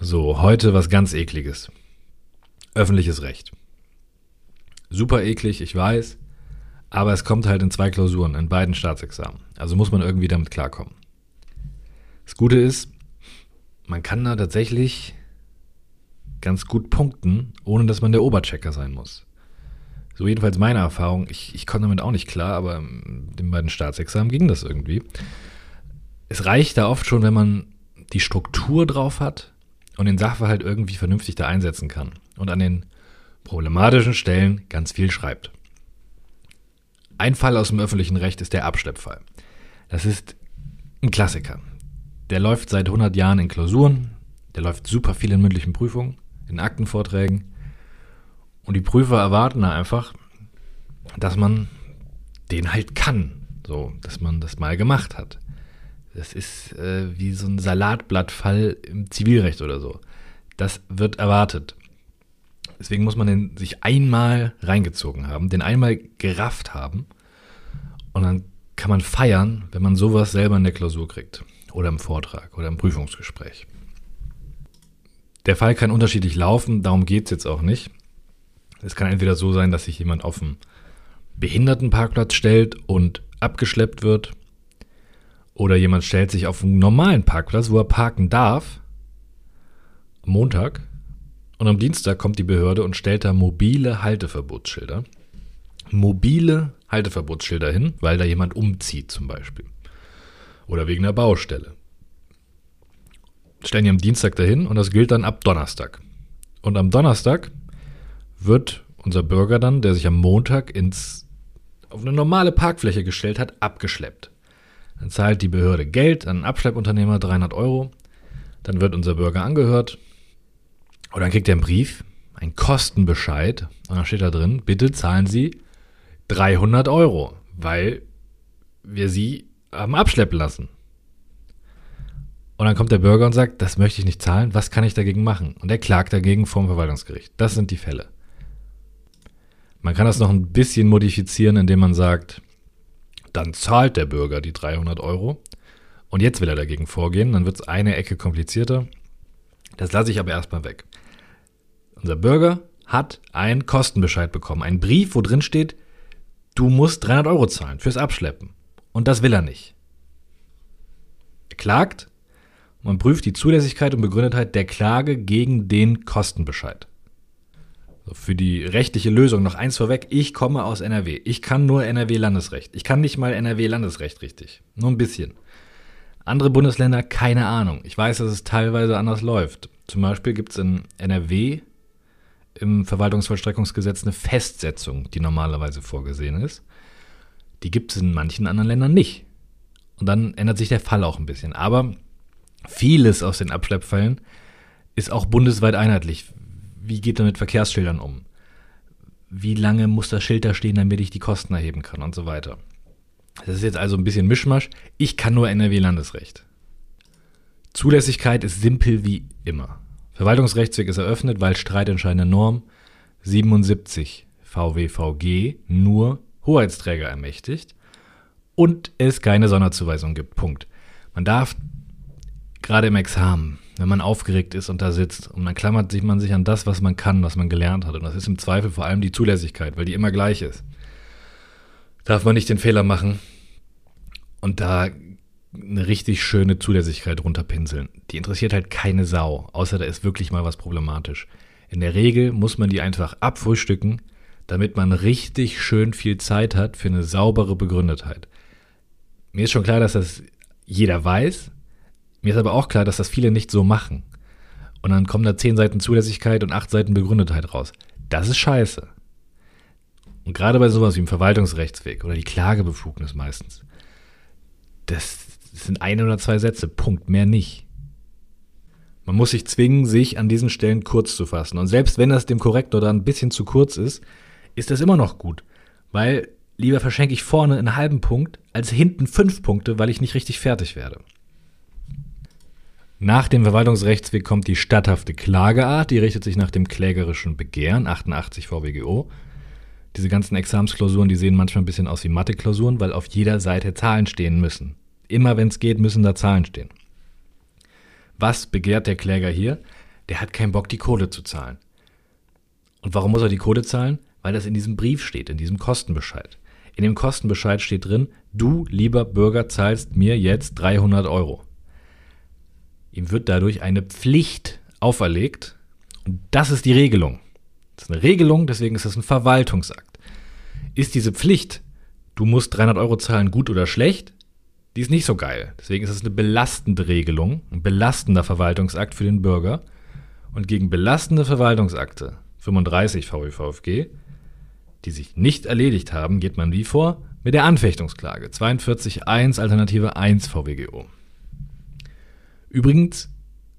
So, heute was ganz ekliges. Öffentliches Recht. Super eklig, ich weiß, aber es kommt halt in zwei Klausuren, in beiden Staatsexamen. Also muss man irgendwie damit klarkommen. Das Gute ist, man kann da tatsächlich ganz gut punkten, ohne dass man der Oberchecker sein muss. So jedenfalls meine Erfahrung. Ich, ich konnte damit auch nicht klar, aber in den beiden Staatsexamen ging das irgendwie. Es reicht da oft schon, wenn man die Struktur drauf hat und den Sachverhalt irgendwie vernünftig da einsetzen kann und an den problematischen Stellen ganz viel schreibt. Ein Fall aus dem öffentlichen Recht ist der Abschleppfall. Das ist ein Klassiker. Der läuft seit 100 Jahren in Klausuren, der läuft super viel in mündlichen Prüfungen, in Aktenvorträgen. Und die Prüfer erwarten da einfach, dass man den halt kann. So, dass man das mal gemacht hat. Das ist äh, wie so ein Salatblattfall im Zivilrecht oder so. Das wird erwartet. Deswegen muss man den sich einmal reingezogen haben, den einmal gerafft haben. Und dann kann man feiern, wenn man sowas selber in der Klausur kriegt. Oder im Vortrag oder im Prüfungsgespräch. Der Fall kann unterschiedlich laufen, darum geht es jetzt auch nicht. Es kann entweder so sein, dass sich jemand auf einen Behindertenparkplatz stellt und abgeschleppt wird. Oder jemand stellt sich auf einen normalen Parkplatz, wo er parken darf. Montag. Und am Dienstag kommt die Behörde und stellt da mobile Halteverbotsschilder. Mobile Halteverbotsschilder hin, weil da jemand umzieht zum Beispiel. Oder wegen einer Baustelle stellen die am Dienstag dahin und das gilt dann ab Donnerstag. Und am Donnerstag wird unser Bürger dann, der sich am Montag ins, auf eine normale Parkfläche gestellt hat, abgeschleppt. Dann zahlt die Behörde Geld an einen Abschleppunternehmer, 300 Euro. Dann wird unser Bürger angehört. Und dann kriegt er einen Brief, einen Kostenbescheid. Und dann steht da drin, bitte zahlen Sie 300 Euro, weil wir Sie haben abschleppen lassen. Und dann kommt der Bürger und sagt, das möchte ich nicht zahlen, was kann ich dagegen machen? Und er klagt dagegen vom Verwaltungsgericht. Das sind die Fälle. Man kann das noch ein bisschen modifizieren, indem man sagt, dann zahlt der Bürger die 300 Euro und jetzt will er dagegen vorgehen, dann wird es eine Ecke komplizierter. Das lasse ich aber erstmal weg. Unser Bürger hat einen Kostenbescheid bekommen, einen Brief, wo drin steht, du musst 300 Euro zahlen fürs Abschleppen. Und das will er nicht. Er klagt, man prüft die Zulässigkeit und Begründetheit der Klage gegen den Kostenbescheid. Für die rechtliche Lösung noch eins vorweg. Ich komme aus NRW. Ich kann nur NRW-Landesrecht. Ich kann nicht mal NRW-Landesrecht richtig. Nur ein bisschen. Andere Bundesländer, keine Ahnung. Ich weiß, dass es teilweise anders läuft. Zum Beispiel gibt es in NRW im Verwaltungsvollstreckungsgesetz eine Festsetzung, die normalerweise vorgesehen ist. Die gibt es in manchen anderen Ländern nicht. Und dann ändert sich der Fall auch ein bisschen. Aber Vieles aus den Abschleppfällen ist auch bundesweit einheitlich. Wie geht man mit Verkehrsschildern um? Wie lange muss das Schild da stehen, damit ich die Kosten erheben kann und so weiter. Das ist jetzt also ein bisschen Mischmasch. Ich kann nur NRW-Landesrecht. Zulässigkeit ist simpel wie immer. Verwaltungsrechtsweg ist eröffnet, weil streitentscheidende Norm 77 VWVG nur Hoheitsträger ermächtigt und es keine Sonderzuweisung gibt. Punkt. Man darf gerade im Examen, wenn man aufgeregt ist und da sitzt und dann klammert sich man sich an das, was man kann, was man gelernt hat. Und das ist im Zweifel vor allem die Zulässigkeit, weil die immer gleich ist. Darf man nicht den Fehler machen und da eine richtig schöne Zulässigkeit runterpinseln. Die interessiert halt keine Sau, außer da ist wirklich mal was problematisch. In der Regel muss man die einfach abfrühstücken, damit man richtig schön viel Zeit hat für eine saubere Begründetheit. Mir ist schon klar, dass das jeder weiß, mir ist aber auch klar, dass das viele nicht so machen. Und dann kommen da zehn Seiten Zulässigkeit und acht Seiten Begründetheit raus. Das ist scheiße. Und gerade bei sowas wie im Verwaltungsrechtsweg oder die Klagebefugnis meistens, das sind ein oder zwei Sätze, Punkt, mehr nicht. Man muss sich zwingen, sich an diesen Stellen kurz zu fassen. Und selbst wenn das dem Korrektor dann ein bisschen zu kurz ist, ist das immer noch gut. Weil lieber verschenke ich vorne einen halben Punkt als hinten fünf Punkte, weil ich nicht richtig fertig werde. Nach dem Verwaltungsrechtsweg kommt die statthafte Klageart, die richtet sich nach dem klägerischen Begehren, 88 VWGO. Diese ganzen Examensklausuren, die sehen manchmal ein bisschen aus wie Mathe-Klausuren, weil auf jeder Seite Zahlen stehen müssen. Immer wenn es geht, müssen da Zahlen stehen. Was begehrt der Kläger hier? der hat keinen Bock, die Kohle zu zahlen. Und warum muss er die Kohle zahlen? Weil das in diesem Brief steht, in diesem Kostenbescheid. In dem Kostenbescheid steht drin, du, lieber Bürger, zahlst mir jetzt 300 Euro. Ihm wird dadurch eine Pflicht auferlegt und das ist die Regelung. Das ist eine Regelung, deswegen ist das ein Verwaltungsakt. Ist diese Pflicht, du musst 300 Euro zahlen, gut oder schlecht? Die ist nicht so geil. Deswegen ist es eine belastende Regelung, ein belastender Verwaltungsakt für den Bürger. Und gegen belastende Verwaltungsakte, 35 VWVFG, die sich nicht erledigt haben, geht man wie vor? Mit der Anfechtungsklage 42.1 Alternative 1 VWGO. Übrigens,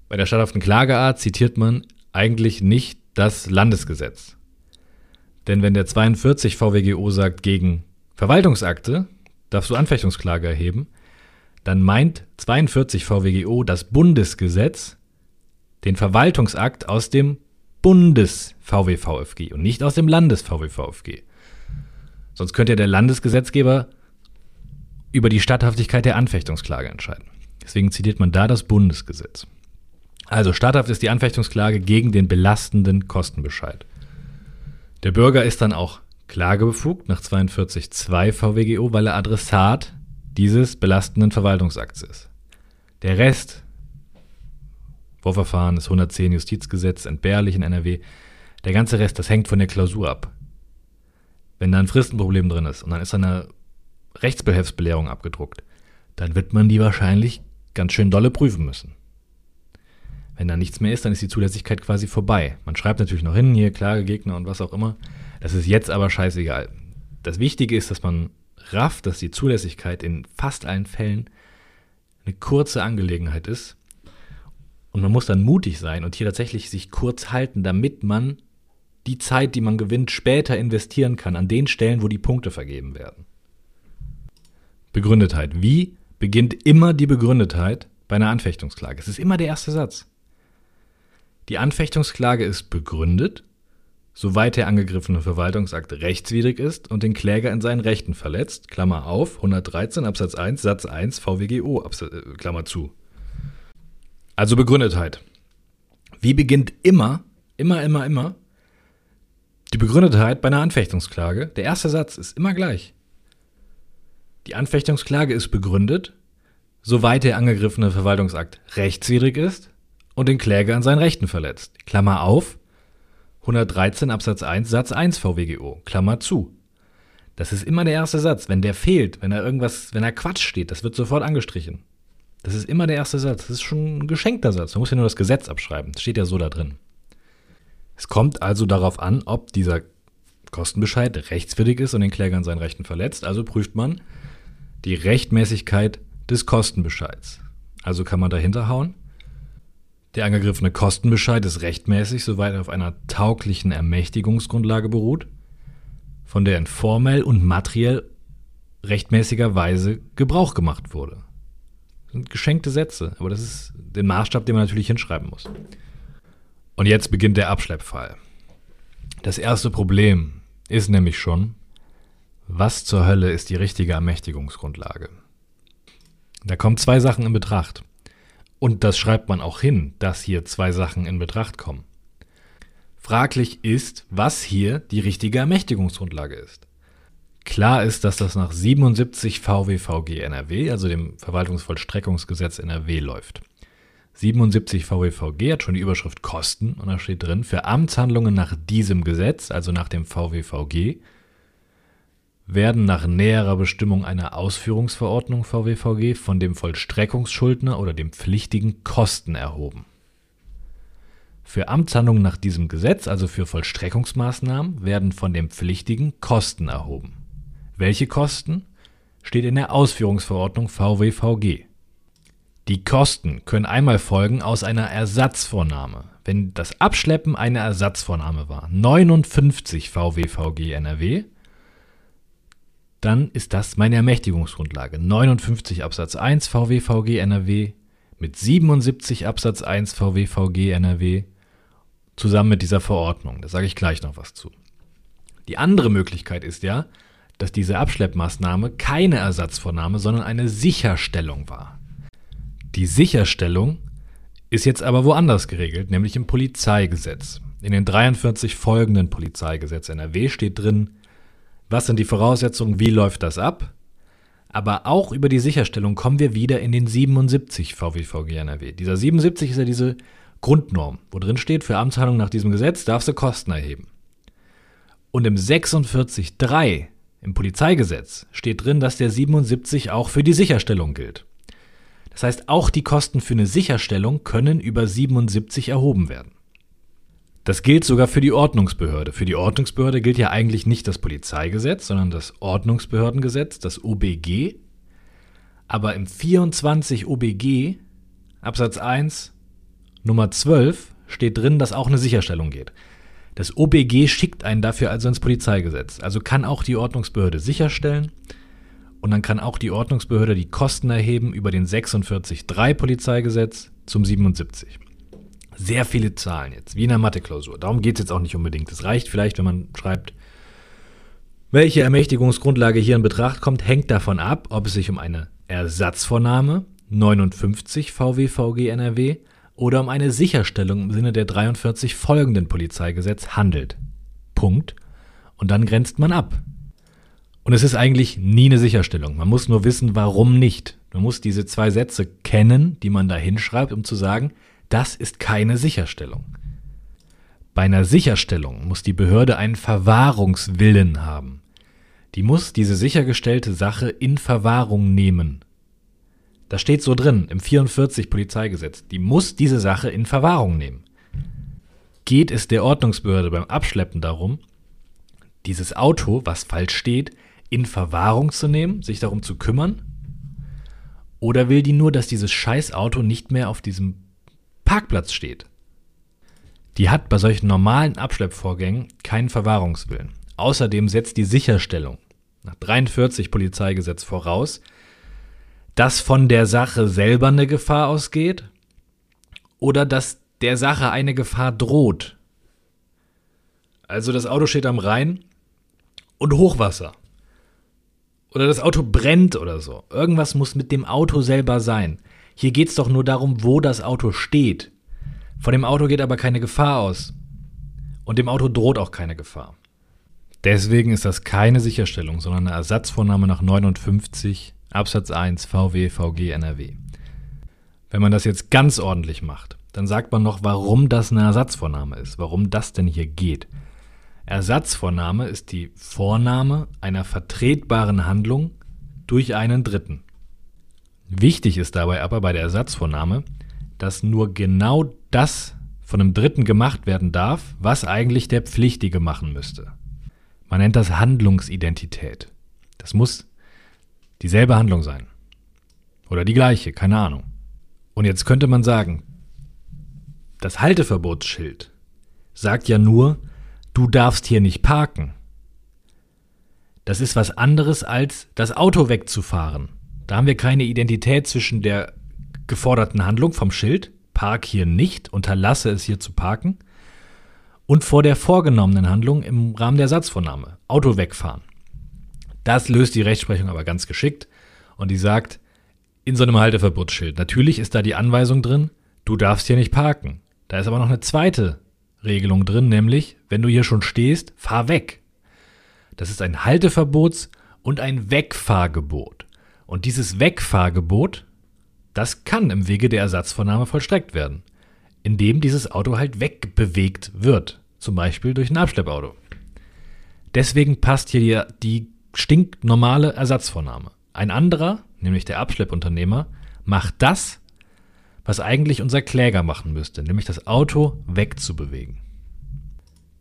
bei der statthaften Klageart zitiert man eigentlich nicht das Landesgesetz. Denn wenn der 42 VWGO sagt, gegen Verwaltungsakte darfst du Anfechtungsklage erheben, dann meint 42 VWGO das Bundesgesetz den Verwaltungsakt aus dem Bundes-VWVFG und nicht aus dem Landes-VWVFG. Sonst könnte ja der Landesgesetzgeber über die Statthaftigkeit der Anfechtungsklage entscheiden. Deswegen zitiert man da das Bundesgesetz. Also statthaft ist die Anfechtungsklage gegen den belastenden Kostenbescheid. Der Bürger ist dann auch klagebefugt nach 42.2 VWGO, weil er Adressat dieses belastenden Verwaltungsakts ist. Der Rest, Vorverfahren, das 110 Justizgesetz, entbehrlich in NRW, der ganze Rest, das hängt von der Klausur ab. Wenn da ein Fristenproblem drin ist und dann ist eine Rechtsbehelfsbelehrung abgedruckt, dann wird man die wahrscheinlich ganz schön dolle prüfen müssen. Wenn da nichts mehr ist, dann ist die Zulässigkeit quasi vorbei. Man schreibt natürlich noch hin, hier Klagegegner und was auch immer. Das ist jetzt aber scheißegal. Das Wichtige ist, dass man rafft, dass die Zulässigkeit in fast allen Fällen eine kurze Angelegenheit ist. Und man muss dann mutig sein und hier tatsächlich sich kurz halten, damit man die Zeit, die man gewinnt, später investieren kann an den Stellen, wo die Punkte vergeben werden. Begründetheit. Wie beginnt immer die Begründetheit bei einer Anfechtungsklage? Es ist immer der erste Satz. Die Anfechtungsklage ist begründet soweit der angegriffene Verwaltungsakt rechtswidrig ist und den Kläger in seinen Rechten verletzt, Klammer auf, 113 Absatz 1 Satz 1 VWGO, Absatz, äh, Klammer zu. Also Begründetheit. Wie beginnt immer, immer, immer, immer die Begründetheit bei einer Anfechtungsklage? Der erste Satz ist immer gleich. Die Anfechtungsklage ist begründet, soweit der angegriffene Verwaltungsakt rechtswidrig ist und den Kläger in seinen Rechten verletzt. Klammer auf, 113 Absatz 1 Satz 1 VWGO, Klammer zu. Das ist immer der erste Satz. Wenn der fehlt, wenn er irgendwas, wenn er Quatsch steht, das wird sofort angestrichen. Das ist immer der erste Satz. Das ist schon ein geschenkter Satz. Man muss ja nur das Gesetz abschreiben. Das steht ja so da drin. Es kommt also darauf an, ob dieser Kostenbescheid rechtswidrig ist und den Kläger an seinen Rechten verletzt. Also prüft man die Rechtmäßigkeit des Kostenbescheids. Also kann man dahinter hauen. Der angegriffene Kostenbescheid ist rechtmäßig, soweit er auf einer tauglichen Ermächtigungsgrundlage beruht, von der in formell und materiell rechtmäßiger Weise Gebrauch gemacht wurde. Das sind geschenkte Sätze, aber das ist der Maßstab, den man natürlich hinschreiben muss. Und jetzt beginnt der Abschleppfall. Das erste Problem ist nämlich schon, was zur Hölle ist die richtige Ermächtigungsgrundlage? Da kommen zwei Sachen in Betracht. Und das schreibt man auch hin, dass hier zwei Sachen in Betracht kommen. Fraglich ist, was hier die richtige Ermächtigungsgrundlage ist. Klar ist, dass das nach 77 VWVG NRW, also dem Verwaltungsvollstreckungsgesetz NRW, läuft. 77 VWVG hat schon die Überschrift Kosten und da steht drin, für Amtshandlungen nach diesem Gesetz, also nach dem VWVG, werden nach näherer Bestimmung einer Ausführungsverordnung VWVG von dem Vollstreckungsschuldner oder dem Pflichtigen Kosten erhoben. Für Amtshandlungen nach diesem Gesetz, also für Vollstreckungsmaßnahmen, werden von dem Pflichtigen Kosten erhoben. Welche Kosten? Steht in der Ausführungsverordnung VWVG. Die Kosten können einmal folgen aus einer Ersatzvornahme, wenn das Abschleppen eine Ersatzvornahme war. 59 VWVG NRW dann ist das meine Ermächtigungsgrundlage. 59 Absatz 1 VWVG NRW mit 77 Absatz 1 VWVG NRW zusammen mit dieser Verordnung. Da sage ich gleich noch was zu. Die andere Möglichkeit ist ja, dass diese Abschleppmaßnahme keine Ersatzvornahme, sondern eine Sicherstellung war. Die Sicherstellung Ist jetzt aber woanders geregelt, nämlich im Polizeigesetz. In den 43 folgenden Polizeigesetz NRW steht drin, was sind die Voraussetzungen, wie läuft das ab? Aber auch über die Sicherstellung kommen wir wieder in den 77 VWVG NRW. Dieser 77 ist ja diese Grundnorm, wo drin steht, für Amtshandlung nach diesem Gesetz darfst du Kosten erheben. Und im 46.3 im Polizeigesetz steht drin, dass der 77 auch für die Sicherstellung gilt. Das heißt, auch die Kosten für eine Sicherstellung können über 77 erhoben werden. Das gilt sogar für die Ordnungsbehörde. Für die Ordnungsbehörde gilt ja eigentlich nicht das Polizeigesetz, sondern das Ordnungsbehördengesetz, das OBG. Aber im 24 OBG Absatz 1 Nummer 12 steht drin, dass auch eine Sicherstellung geht. Das OBG schickt einen dafür also ins Polizeigesetz. Also kann auch die Ordnungsbehörde sicherstellen und dann kann auch die Ordnungsbehörde die Kosten erheben über den 46.3 Polizeigesetz zum 77. Sehr viele Zahlen jetzt, wie in der Mathe-Klausur. Darum geht es jetzt auch nicht unbedingt. Es reicht vielleicht, wenn man schreibt, welche Ermächtigungsgrundlage hier in Betracht kommt, hängt davon ab, ob es sich um eine Ersatzvornahme 59 VWVG NRW oder um eine Sicherstellung im Sinne der 43 folgenden Polizeigesetz handelt. Punkt. Und dann grenzt man ab. Und es ist eigentlich nie eine Sicherstellung. Man muss nur wissen, warum nicht. Man muss diese zwei Sätze kennen, die man da hinschreibt, um zu sagen, das ist keine Sicherstellung. Bei einer Sicherstellung muss die Behörde einen Verwahrungswillen haben. Die muss diese sichergestellte Sache in Verwahrung nehmen. Das steht so drin im 44 Polizeigesetz. Die muss diese Sache in Verwahrung nehmen. Geht es der Ordnungsbehörde beim Abschleppen darum, dieses Auto, was falsch steht, in Verwahrung zu nehmen, sich darum zu kümmern? Oder will die nur, dass dieses Scheißauto nicht mehr auf diesem Parkplatz steht? Die hat bei solchen normalen Abschleppvorgängen keinen Verwahrungswillen. Außerdem setzt die Sicherstellung nach 43 Polizeigesetz voraus, dass von der Sache selber eine Gefahr ausgeht oder dass der Sache eine Gefahr droht. Also das Auto steht am Rhein und Hochwasser. Oder das Auto brennt oder so. Irgendwas muss mit dem Auto selber sein. Hier geht es doch nur darum, wo das Auto steht. Von dem Auto geht aber keine Gefahr aus. Und dem Auto droht auch keine Gefahr. Deswegen ist das keine Sicherstellung, sondern eine Ersatzvornahme nach 59 Absatz 1 VW VG NRW. Wenn man das jetzt ganz ordentlich macht, dann sagt man noch, warum das eine Ersatzvorname ist, warum das denn hier geht. Ersatzvorname ist die Vornahme einer vertretbaren Handlung durch einen Dritten. Wichtig ist dabei aber bei der Ersatzvornahme, dass nur genau das von einem Dritten gemacht werden darf, was eigentlich der Pflichtige machen müsste. Man nennt das Handlungsidentität. Das muss dieselbe Handlung sein. Oder die gleiche, keine Ahnung. Und jetzt könnte man sagen, das Halteverbotsschild sagt ja nur, du darfst hier nicht parken. Das ist was anderes als das Auto wegzufahren. Da haben wir keine Identität zwischen der geforderten Handlung vom Schild, park hier nicht, unterlasse es hier zu parken, und vor der vorgenommenen Handlung im Rahmen der Satzvornahme, Auto wegfahren. Das löst die Rechtsprechung aber ganz geschickt und die sagt, in so einem Halteverbotsschild, natürlich ist da die Anweisung drin, du darfst hier nicht parken. Da ist aber noch eine zweite Regelung drin, nämlich, wenn du hier schon stehst, fahr weg. Das ist ein Halteverbots- und ein Wegfahrgebot. Und dieses Wegfahrgebot, das kann im Wege der Ersatzvornahme vollstreckt werden, indem dieses Auto halt wegbewegt wird, zum Beispiel durch ein Abschleppauto. Deswegen passt hier die, die stinknormale Ersatzvornahme. Ein anderer, nämlich der Abschleppunternehmer, macht das, was eigentlich unser Kläger machen müsste, nämlich das Auto wegzubewegen.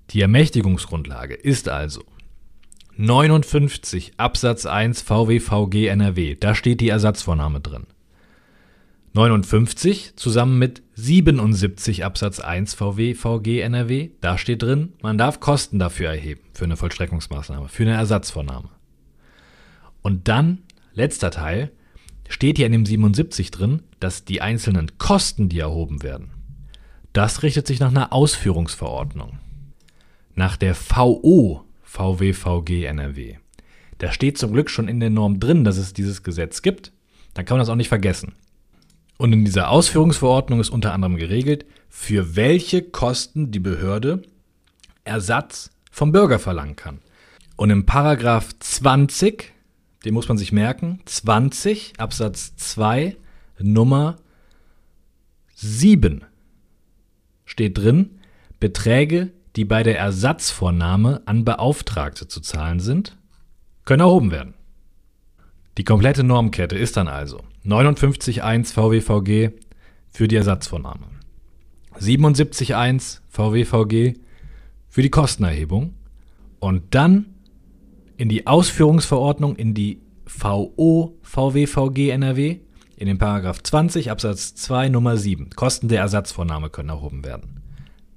Die Ermächtigungsgrundlage ist also 59 Absatz 1 VWVG NRW, da steht die Ersatzvornahme drin. 59 zusammen mit 77 Absatz 1 VWVG NRW, da steht drin, man darf Kosten dafür erheben, für eine Vollstreckungsmaßnahme, für eine Ersatzvornahme. Und dann, letzter Teil, steht hier in dem 77 drin, dass die einzelnen Kosten, die erhoben werden, das richtet sich nach einer Ausführungsverordnung. Nach der VO VWVG NRW. Da steht zum Glück schon in der Norm drin, dass es dieses Gesetz gibt. Dann kann man das auch nicht vergessen. Und in dieser Ausführungsverordnung ist unter anderem geregelt, für welche Kosten die Behörde Ersatz vom Bürger verlangen kann. Und im Paragraph 20, den muss man sich merken, 20 Absatz 2 Nummer 7 steht drin, Beträge, die bei der Ersatzvornahme an Beauftragte zu zahlen sind, können erhoben werden. Die komplette Normkette ist dann also 59.1 VWVG für die Ersatzvornahme, 77.1 VWVG für die Kostenerhebung und dann in die Ausführungsverordnung in die VO VWVG NRW in den Paragraph 20 Absatz 2 Nummer 7. Kosten der Ersatzvornahme können erhoben werden.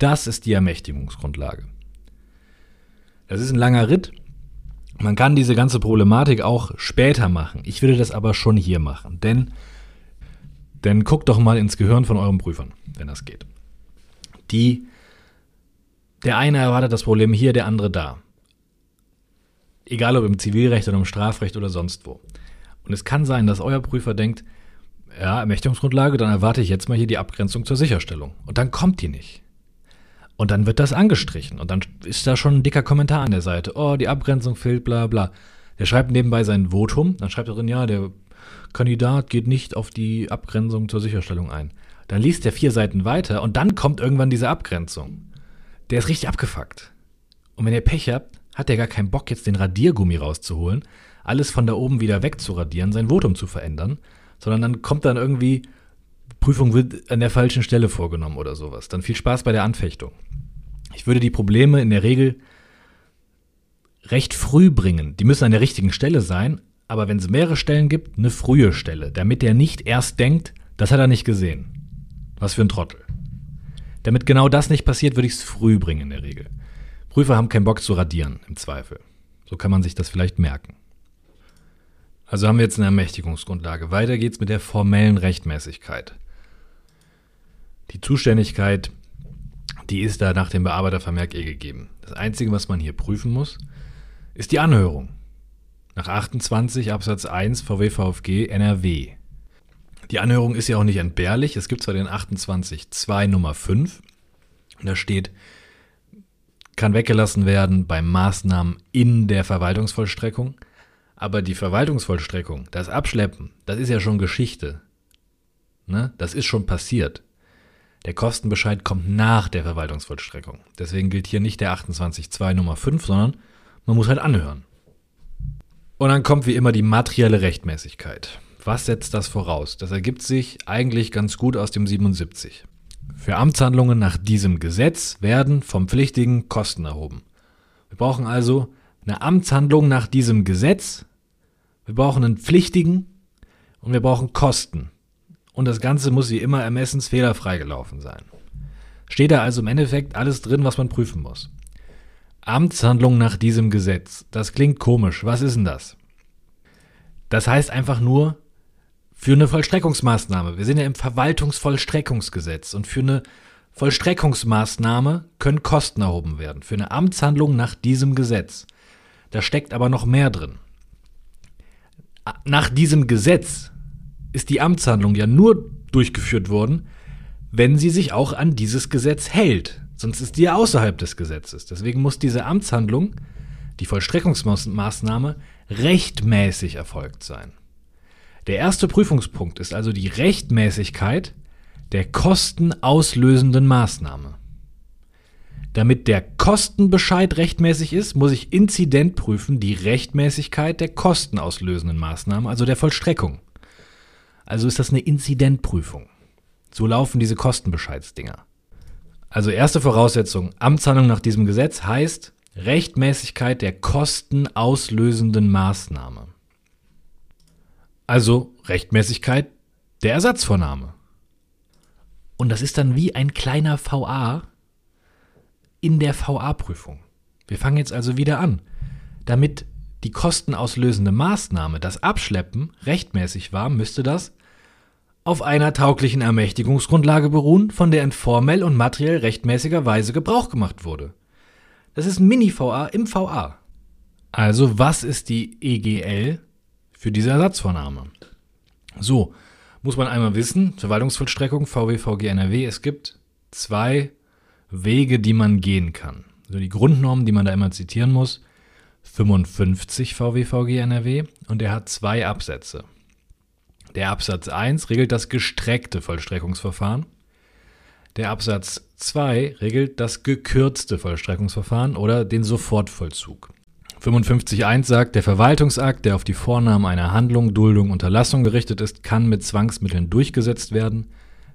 Das ist die Ermächtigungsgrundlage. Das ist ein langer Ritt, man kann diese ganze Problematik auch später machen. Ich würde das aber schon hier machen. Denn, denn guckt doch mal ins Gehirn von euren Prüfern, wenn das geht. Die, der eine erwartet das Problem hier, der andere da. Egal ob im Zivilrecht oder im Strafrecht oder sonst wo. Und es kann sein, dass euer Prüfer denkt, ja, Ermächtigungsgrundlage, dann erwarte ich jetzt mal hier die Abgrenzung zur Sicherstellung. Und dann kommt die nicht. Und dann wird das angestrichen. Und dann ist da schon ein dicker Kommentar an der Seite. Oh, die Abgrenzung fehlt, bla bla. Der schreibt nebenbei sein Votum. Dann schreibt er drin, ja, der Kandidat geht nicht auf die Abgrenzung zur Sicherstellung ein. Dann liest er vier Seiten weiter und dann kommt irgendwann diese Abgrenzung. Der ist richtig abgefuckt. Und wenn ihr Pech habt, hat er gar keinen Bock, jetzt den Radiergummi rauszuholen, alles von da oben wieder wegzuradieren, sein Votum zu verändern, sondern dann kommt dann irgendwie, Prüfung wird an der falschen Stelle vorgenommen oder sowas. Dann viel Spaß bei der Anfechtung. Ich würde die Probleme in der Regel recht früh bringen. Die müssen an der richtigen Stelle sein, aber wenn es mehrere Stellen gibt, eine frühe Stelle, damit der nicht erst denkt, das hat er nicht gesehen. Was für ein Trottel. Damit genau das nicht passiert, würde ich es früh bringen in der Regel. Prüfer haben keinen Bock zu radieren, im Zweifel. So kann man sich das vielleicht merken. Also haben wir jetzt eine Ermächtigungsgrundlage. Weiter geht's mit der formellen Rechtmäßigkeit. Die Zuständigkeit, die ist da nach dem Bearbeitervermerk eh gegeben. Das Einzige, was man hier prüfen muss, ist die Anhörung. Nach 28 Absatz 1 VW VfG NRW. Die Anhörung ist ja auch nicht entbehrlich. Es gibt zwar den 28 2 Nummer 5. Und da steht, kann weggelassen werden bei Maßnahmen in der Verwaltungsvollstreckung. Aber die Verwaltungsvollstreckung, das Abschleppen, das ist ja schon Geschichte. Ne? Das ist schon passiert. Der Kostenbescheid kommt nach der Verwaltungsvollstreckung. Deswegen gilt hier nicht der 28.2 Nummer 5, sondern man muss halt anhören. Und dann kommt wie immer die materielle Rechtmäßigkeit. Was setzt das voraus? Das ergibt sich eigentlich ganz gut aus dem 77. Für Amtshandlungen nach diesem Gesetz werden vom Pflichtigen Kosten erhoben. Wir brauchen also eine Amtshandlung nach diesem Gesetz, wir brauchen einen Pflichtigen und wir brauchen Kosten und das Ganze muss wie immer ermessensfehlerfrei gelaufen sein. Steht da also im Endeffekt alles drin, was man prüfen muss. Amtshandlung nach diesem Gesetz. Das klingt komisch. Was ist denn das? Das heißt einfach nur für eine Vollstreckungsmaßnahme. Wir sind ja im Verwaltungsvollstreckungsgesetz und für eine Vollstreckungsmaßnahme können Kosten erhoben werden. Für eine Amtshandlung nach diesem Gesetz. Da steckt aber noch mehr drin. Nach diesem Gesetz ist die Amtshandlung ja nur durchgeführt worden, wenn sie sich auch an dieses Gesetz hält. Sonst ist die ja außerhalb des Gesetzes. Deswegen muss diese Amtshandlung, die Vollstreckungsmaßnahme, rechtmäßig erfolgt sein. Der erste Prüfungspunkt ist also die Rechtmäßigkeit der kostenauslösenden Maßnahme. Damit der Kostenbescheid rechtmäßig ist, muss ich inzident prüfen die Rechtmäßigkeit der kostenauslösenden Maßnahme, also der Vollstreckung. Also ist das eine Inzidentprüfung. So laufen diese Kostenbescheidsdinger. Also erste Voraussetzung, Amtshandlung nach diesem Gesetz heißt Rechtmäßigkeit der kostenauslösenden Maßnahme. Also Rechtmäßigkeit der Ersatzvornahme. Und das ist dann wie ein kleiner VA in der VA-Prüfung. Wir fangen jetzt also wieder an. Damit die kostenauslösende Maßnahme, das Abschleppen, rechtmäßig war, müsste das auf einer tauglichen Ermächtigungsgrundlage beruhen, von der in formell und materiell rechtmäßiger Weise Gebrauch gemacht wurde. Das ist Mini-VA im VA. Also was ist die EGL für diese Ersatzvornahme? So, Muss man einmal wissen, Verwaltungsvollstreckung, VWVG NRW, es gibt zwei Wege, die man gehen kann. Also die Grundnormen, die man da immer zitieren muss, 55 VWVG NRW und er hat zwei Absätze. Der Absatz 1 regelt das gestreckte Vollstreckungsverfahren. Der Absatz 2 regelt das gekürzte Vollstreckungsverfahren oder den Sofortvollzug. 55.1 sagt, der Verwaltungsakt, der auf die Vornahme einer Handlung, Duldung, Unterlassung gerichtet ist, kann mit Zwangsmitteln durchgesetzt werden,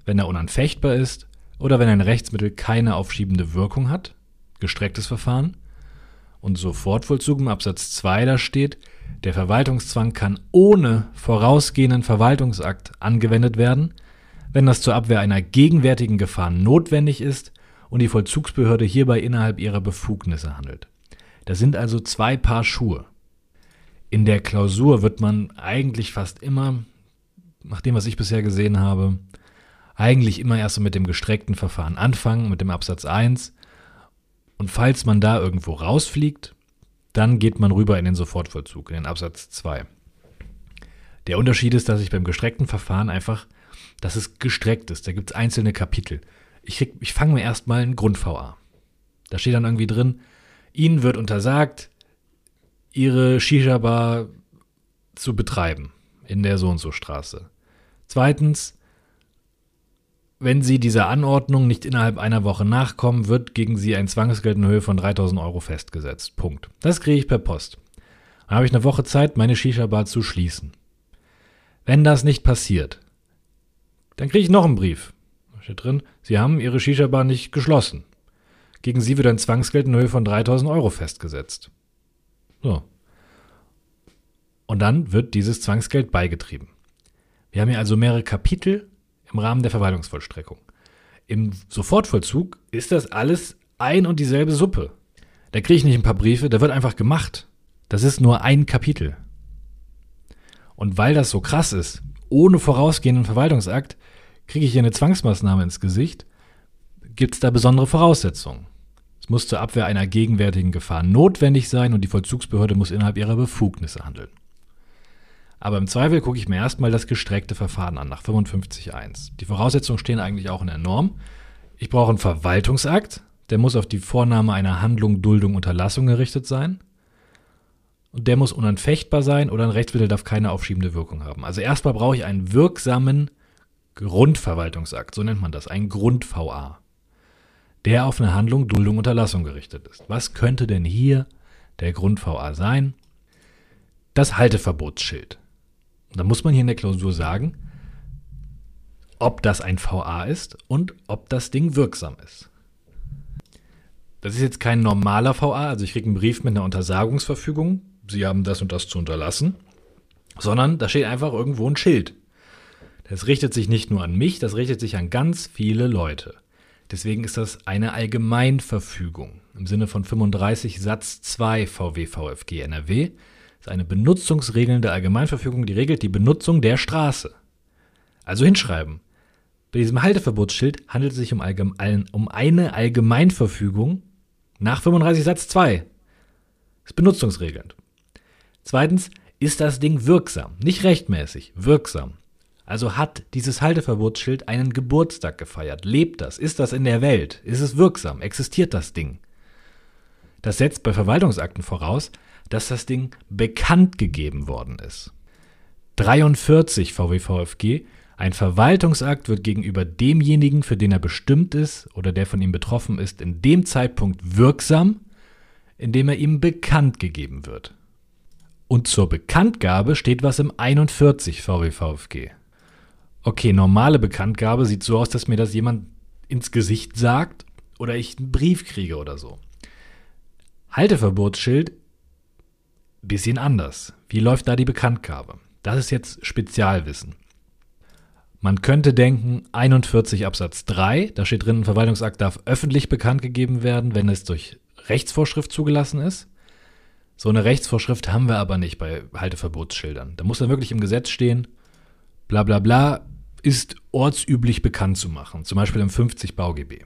wenn er unanfechtbar ist oder wenn ein Rechtsmittel keine aufschiebende Wirkung hat, gestrecktes Verfahren. Und Sofortvollzug im Absatz 2 da steht, der Verwaltungszwang kann ohne vorausgehenden Verwaltungsakt angewendet werden, wenn das zur Abwehr einer gegenwärtigen Gefahr notwendig ist und die Vollzugsbehörde hierbei innerhalb ihrer Befugnisse handelt. Das sind also zwei Paar Schuhe. In der Klausur wird man eigentlich fast immer, nach dem, was ich bisher gesehen habe, eigentlich immer erst mit dem gestreckten Verfahren anfangen, mit dem Absatz 1. Und falls man da irgendwo rausfliegt, dann geht man rüber in den Sofortvollzug, in den Absatz 2. Der Unterschied ist, dass ich beim gestreckten Verfahren einfach, dass es gestreckt ist. Da gibt es einzelne Kapitel. Ich, ich fange mir erstmal ein Grund-VA. Da steht dann irgendwie drin, Ihnen wird untersagt, Ihre Shisha-Bar zu betreiben in der so und so Straße. Zweitens, wenn Sie dieser Anordnung nicht innerhalb einer Woche nachkommen, wird gegen Sie ein Zwangsgeld in Höhe von 3000 Euro festgesetzt. Punkt. Das kriege ich per Post. Dann habe ich eine Woche Zeit, meine Shisha-Bar zu schließen. Wenn das nicht passiert, dann kriege ich noch einen Brief. Da steht drin, Sie haben Ihre Shisha-Bar nicht geschlossen. Gegen Sie wird ein Zwangsgeld in Höhe von 3000 Euro festgesetzt. So. Und dann wird dieses Zwangsgeld beigetrieben. Wir haben hier also mehrere Kapitel im Rahmen der Verwaltungsvollstreckung. Im Sofortvollzug ist das alles ein und dieselbe Suppe. Da kriege ich nicht ein paar Briefe, da wird einfach gemacht. Das ist nur ein Kapitel. Und weil das so krass ist, ohne vorausgehenden Verwaltungsakt, kriege ich hier eine Zwangsmaßnahme ins Gesicht, gibt es da besondere Voraussetzungen. Es muss zur Abwehr einer gegenwärtigen Gefahr notwendig sein und die Vollzugsbehörde muss innerhalb ihrer Befugnisse handeln. Aber im Zweifel gucke ich mir erstmal das gestreckte Verfahren an nach 55.1. Die Voraussetzungen stehen eigentlich auch in der Norm. Ich brauche einen Verwaltungsakt, der muss auf die Vornahme einer Handlung, Duldung, Unterlassung gerichtet sein. Und der muss unanfechtbar sein oder ein Rechtsmittel darf keine aufschiebende Wirkung haben. Also erstmal brauche ich einen wirksamen Grundverwaltungsakt, so nennt man das, ein Grund-VA, der auf eine Handlung, Duldung, Unterlassung gerichtet ist. Was könnte denn hier der Grund-VA sein? Das Halteverbotsschild. Da muss man hier in der Klausur sagen, ob das ein VA ist und ob das Ding wirksam ist. Das ist jetzt kein normaler VA, also ich kriege einen Brief mit einer Untersagungsverfügung, Sie haben das und das zu unterlassen, sondern da steht einfach irgendwo ein Schild. Das richtet sich nicht nur an mich, das richtet sich an ganz viele Leute. Deswegen ist das eine Allgemeinverfügung im Sinne von 35 Satz 2 VW VfG NRW eine benutzungsregelnde Allgemeinverfügung, die regelt die Benutzung der Straße. Also hinschreiben. Bei diesem Halteverbotsschild handelt es sich um, um eine Allgemeinverfügung nach 35 Satz 2. Ist benutzungsregelnd. Zweitens, ist das Ding wirksam? Nicht rechtmäßig, wirksam. Also hat dieses Halteverbotsschild einen Geburtstag gefeiert? Lebt das? Ist das in der Welt? Ist es wirksam? Existiert das Ding? Das setzt bei Verwaltungsakten voraus, dass das Ding bekannt gegeben worden ist. 43 VWVFG ein Verwaltungsakt wird gegenüber demjenigen, für den er bestimmt ist oder der von ihm betroffen ist, in dem Zeitpunkt wirksam, in dem er ihm bekannt gegeben wird. Und zur Bekanntgabe steht was im 41 VWVFG. Okay, normale Bekanntgabe sieht so aus, dass mir das jemand ins Gesicht sagt oder ich einen Brief kriege oder so. Halteverbotsschild bisschen anders. Wie läuft da die Bekanntgabe? Das ist jetzt Spezialwissen. Man könnte denken, 41 Absatz 3, da steht drin, ein Verwaltungsakt darf öffentlich bekannt gegeben werden, wenn es durch Rechtsvorschrift zugelassen ist. So eine Rechtsvorschrift haben wir aber nicht bei Halteverbotsschildern. Da muss dann wirklich im Gesetz stehen, bla bla bla, ist ortsüblich bekannt zu machen, zum Beispiel im 50 BauGB.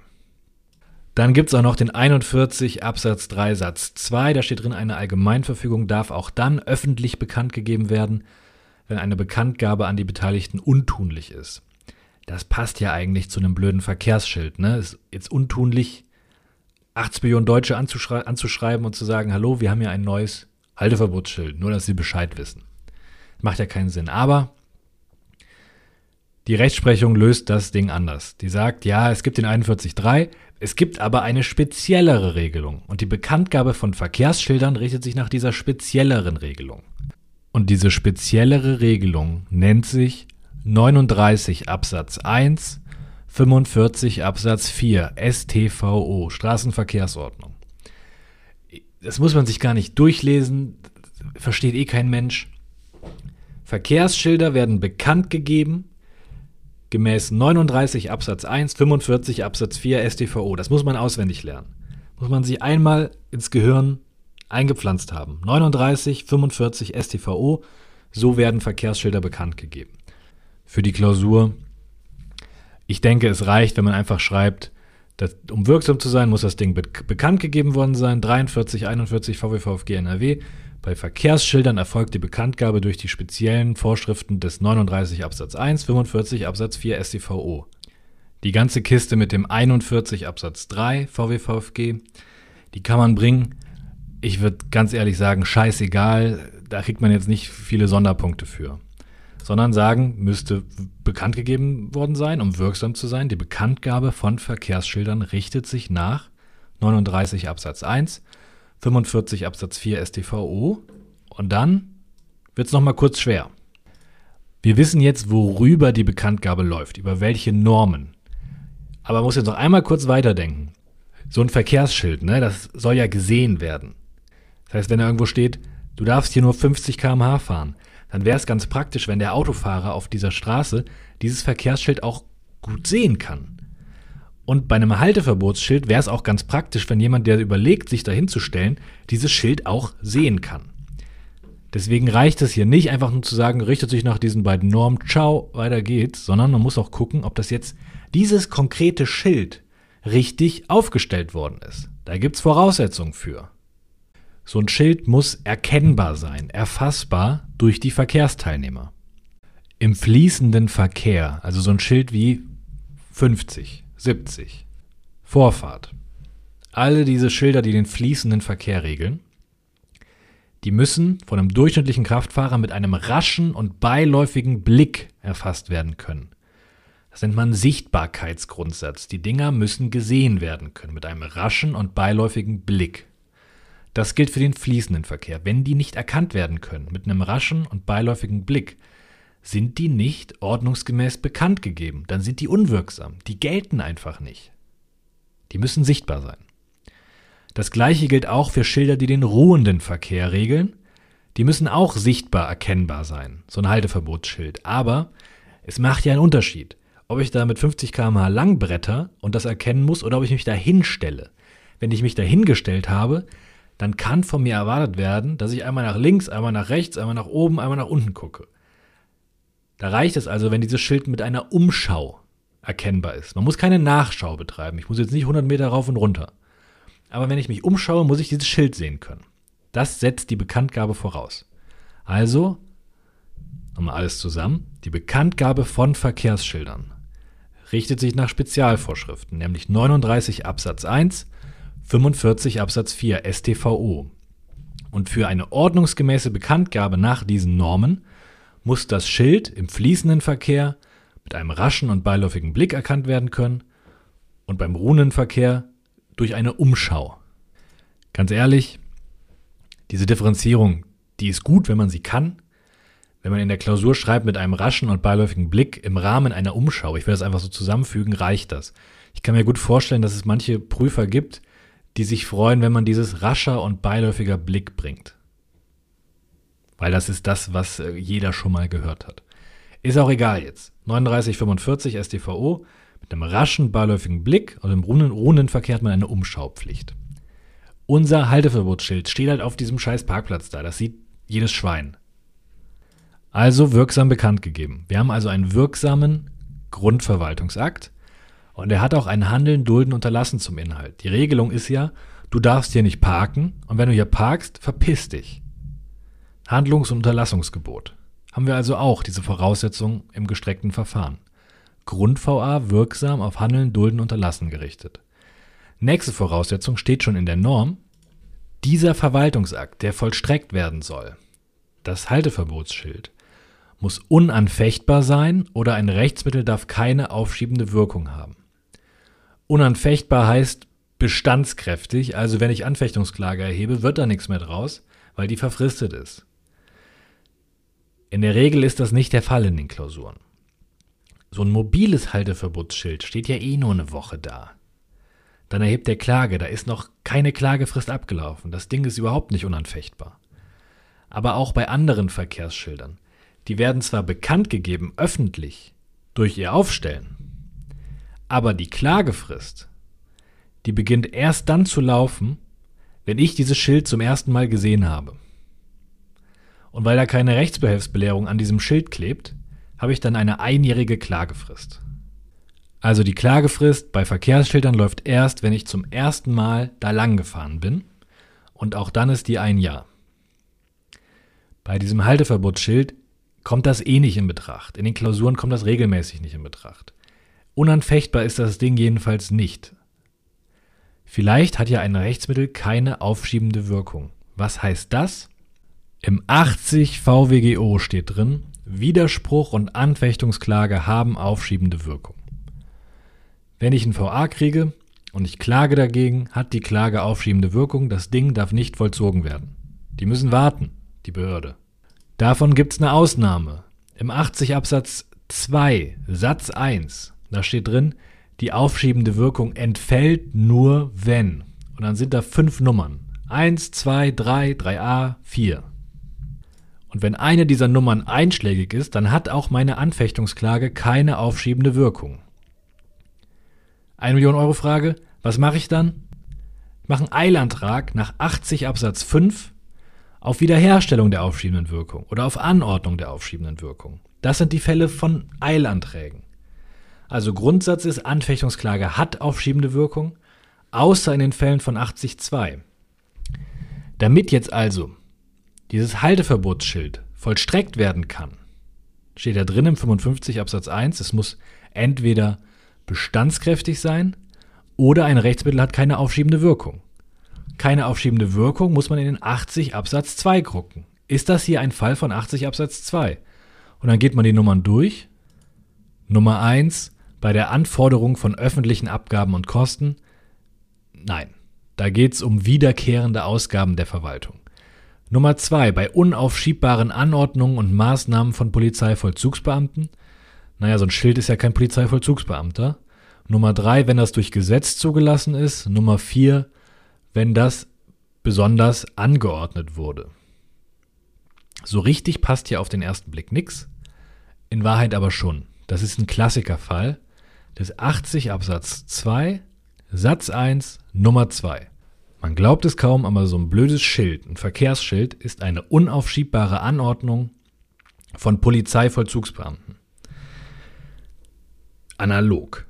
Dann gibt es auch noch den 41 Absatz 3 Satz 2, da steht drin, eine Allgemeinverfügung darf auch dann öffentlich bekannt gegeben werden, wenn eine Bekanntgabe an die Beteiligten untunlich ist. Das passt ja eigentlich zu einem blöden Verkehrsschild. Ne? Ist jetzt untunlich, 80 Millionen Deutsche anzuschrei anzuschreiben und zu sagen, hallo, wir haben hier ein neues Halteverbotsschild, nur dass sie Bescheid wissen. Macht ja keinen Sinn. Aber die Rechtsprechung löst das Ding anders. Die sagt, ja, es gibt den 41.3, es gibt aber eine speziellere Regelung. Und die Bekanntgabe von Verkehrsschildern richtet sich nach dieser spezielleren Regelung. Und diese speziellere Regelung nennt sich 39 Absatz 1, 45 Absatz 4 STVO, Straßenverkehrsordnung. Das muss man sich gar nicht durchlesen, versteht eh kein Mensch. Verkehrsschilder werden bekannt gegeben gemäß 39 Absatz 1, 45 Absatz 4 StVO. Das muss man auswendig lernen. Muss man sich einmal ins Gehirn eingepflanzt haben. 39, 45 StVO, so werden Verkehrsschilder bekannt gegeben. Für die Klausur, ich denke, es reicht, wenn man einfach schreibt, dass, um wirksam zu sein, muss das Ding be bekannt gegeben worden sein. 43, 41 VWVFG NRW. Bei Verkehrsschildern erfolgt die Bekanntgabe durch die speziellen Vorschriften des 39 Absatz 1, 45 Absatz 4 StVO. Die ganze Kiste mit dem 41 Absatz 3 VWVFG, die kann man bringen. Ich würde ganz ehrlich sagen, scheißegal, da kriegt man jetzt nicht viele Sonderpunkte für. Sondern sagen, müsste bekannt gegeben worden sein, um wirksam zu sein. Die Bekanntgabe von Verkehrsschildern richtet sich nach 39 Absatz 1, 45 Absatz 4 StVO. Und dann wird es nochmal kurz schwer. Wir wissen jetzt, worüber die Bekanntgabe läuft, über welche Normen. Aber man muss jetzt noch einmal kurz weiterdenken. So ein Verkehrsschild, ne, das soll ja gesehen werden. Das heißt, wenn da irgendwo steht, du darfst hier nur 50 km/h fahren, dann wäre es ganz praktisch, wenn der Autofahrer auf dieser Straße dieses Verkehrsschild auch gut sehen kann. Und bei einem Halteverbotsschild wäre es auch ganz praktisch, wenn jemand, der überlegt, sich dahin zu stellen, dieses Schild auch sehen kann. Deswegen reicht es hier nicht einfach nur zu sagen, richtet sich nach diesen beiden Normen, ciao, weiter geht's, sondern man muss auch gucken, ob das jetzt dieses konkrete Schild richtig aufgestellt worden ist. Da gibt es Voraussetzungen für. So ein Schild muss erkennbar sein, erfassbar durch die Verkehrsteilnehmer. Im fließenden Verkehr, also so ein Schild wie 50, 70. Vorfahrt. Alle diese Schilder, die den fließenden Verkehr regeln, die müssen von einem durchschnittlichen Kraftfahrer mit einem raschen und beiläufigen Blick erfasst werden können. Das nennt man Sichtbarkeitsgrundsatz. Die Dinger müssen gesehen werden können mit einem raschen und beiläufigen Blick. Das gilt für den fließenden Verkehr. Wenn die nicht erkannt werden können mit einem raschen und beiläufigen Blick, sind die nicht ordnungsgemäß bekannt gegeben. Dann sind die unwirksam. Die gelten einfach nicht. Die müssen sichtbar sein. Das gleiche gilt auch für Schilder, die den ruhenden Verkehr regeln. Die müssen auch sichtbar erkennbar sein. So ein Halteverbotsschild. Aber es macht ja einen Unterschied, ob ich da mit 50 km/h langbretter und das erkennen muss oder ob ich mich da hinstelle. Wenn ich mich da hingestellt habe, dann kann von mir erwartet werden, dass ich einmal nach links, einmal nach rechts, einmal nach oben, einmal nach unten gucke. Da reicht es also, wenn dieses Schild mit einer Umschau erkennbar ist. Man muss keine Nachschau betreiben. Ich muss jetzt nicht 100 Meter rauf und runter. Aber wenn ich mich umschaue, muss ich dieses Schild sehen können. Das setzt die Bekanntgabe voraus. Also, nochmal alles zusammen, die Bekanntgabe von Verkehrsschildern richtet sich nach Spezialvorschriften, nämlich 39 Absatz 1, 45 Absatz 4 StVO. Und für eine ordnungsgemäße Bekanntgabe nach diesen Normen muss das Schild im fließenden Verkehr mit einem raschen und beiläufigen Blick erkannt werden können und beim ruhenden Verkehr durch eine Umschau. Ganz ehrlich, diese Differenzierung, die ist gut, wenn man sie kann. Wenn man in der Klausur schreibt mit einem raschen und beiläufigen Blick im Rahmen einer Umschau, ich will das einfach so zusammenfügen, reicht das. Ich kann mir gut vorstellen, dass es manche Prüfer gibt, die sich freuen, wenn man dieses rascher und beiläufiger Blick bringt. Weil das ist das, was äh, jeder schon mal gehört hat. Ist auch egal jetzt. 3945 StVO mit einem raschen, beiläufigen Blick und im ruhenden Verkehr hat man eine Umschaupflicht. Unser Halteverbotsschild steht halt auf diesem scheiß Parkplatz da. Das sieht jedes Schwein. Also wirksam bekannt gegeben. Wir haben also einen wirksamen Grundverwaltungsakt und er hat auch ein Handeln, Dulden, Unterlassen zum Inhalt. Die Regelung ist ja, du darfst hier nicht parken und wenn du hier parkst, verpiss dich. Handlungs- und Unterlassungsgebot. haben wir also auch diese Voraussetzung im gestreckten Verfahren. Grund-VA wirksam auf Handeln, Dulden, Unterlassen gerichtet. Nächste Voraussetzung steht schon in der Norm. Dieser Verwaltungsakt, der vollstreckt werden soll, das Halteverbotsschild, muss unanfechtbar sein oder ein Rechtsmittel darf keine aufschiebende Wirkung haben. Unanfechtbar heißt bestandskräftig, also wenn ich Anfechtungsklage erhebe, wird da nichts mehr draus, weil die verfristet ist. In der Regel ist das nicht der Fall in den Klausuren. So ein mobiles Halteverbotsschild steht ja eh nur eine Woche da. Dann erhebt der Klage, da ist noch keine Klagefrist abgelaufen. Das Ding ist überhaupt nicht unanfechtbar. Aber auch bei anderen Verkehrsschildern. Die werden zwar bekannt gegeben, öffentlich, durch ihr Aufstellen, aber die Klagefrist die beginnt erst dann zu laufen, wenn ich dieses Schild zum ersten Mal gesehen habe. Und weil da keine Rechtsbehelfsbelehrung an diesem Schild klebt, habe ich dann eine einjährige Klagefrist. Also die Klagefrist bei Verkehrsschildern läuft erst, wenn ich zum ersten Mal da lang gefahren bin. Und auch dann ist die ein Jahr. Bei diesem Halteverbotsschild kommt das eh nicht in Betracht. In den Klausuren kommt das regelmäßig nicht in Betracht. Unanfechtbar ist das Ding jedenfalls nicht. Vielleicht hat ja ein Rechtsmittel keine aufschiebende Wirkung. Was heißt das? Im 80 VWGO steht drin, Widerspruch und Anfechtungsklage haben aufschiebende Wirkung. Wenn ich ein VA kriege und ich klage dagegen, hat die Klage aufschiebende Wirkung, das Ding darf nicht vollzogen werden. Die müssen warten, die Behörde. Davon gibt es eine Ausnahme. Im 80 Absatz 2 Satz 1, da steht drin, die aufschiebende Wirkung entfällt nur wenn. Und dann sind da fünf Nummern. Eins, zwei, drei, 3a, 4. Und wenn eine dieser Nummern einschlägig ist, dann hat auch meine Anfechtungsklage keine aufschiebende Wirkung. 1 Million Euro Frage, was mache ich dann? Ich mache einen Eilantrag nach 80 Absatz 5 auf Wiederherstellung der aufschiebenden Wirkung oder auf Anordnung der aufschiebenden Wirkung. Das sind die Fälle von Eilanträgen. Also Grundsatz ist, Anfechtungsklage hat aufschiebende Wirkung, außer in den Fällen von 80.2. Damit jetzt also dieses Halteverbotsschild vollstreckt werden kann, steht da drin im 55 Absatz 1, es muss entweder bestandskräftig sein oder ein Rechtsmittel hat keine aufschiebende Wirkung. Keine aufschiebende Wirkung muss man in den 80 Absatz 2 gucken. Ist das hier ein Fall von 80 Absatz 2? Und dann geht man die Nummern durch. Nummer 1 bei der Anforderung von öffentlichen Abgaben und Kosten? Nein, da geht es um wiederkehrende Ausgaben der Verwaltung. Nummer zwei, bei unaufschiebbaren Anordnungen und Maßnahmen von Polizeivollzugsbeamten? Naja, so ein Schild ist ja kein Polizeivollzugsbeamter. Nummer drei, wenn das durch Gesetz zugelassen ist. Nummer vier, wenn das besonders angeordnet wurde. So richtig passt hier auf den ersten Blick nichts, in Wahrheit aber schon. Das ist ein Klassikerfall des 80 Absatz 2 Satz 1 Nummer 2. Man glaubt es kaum, aber so ein blödes Schild, ein Verkehrsschild, ist eine unaufschiebbare Anordnung von Polizeivollzugsbeamten. Analog.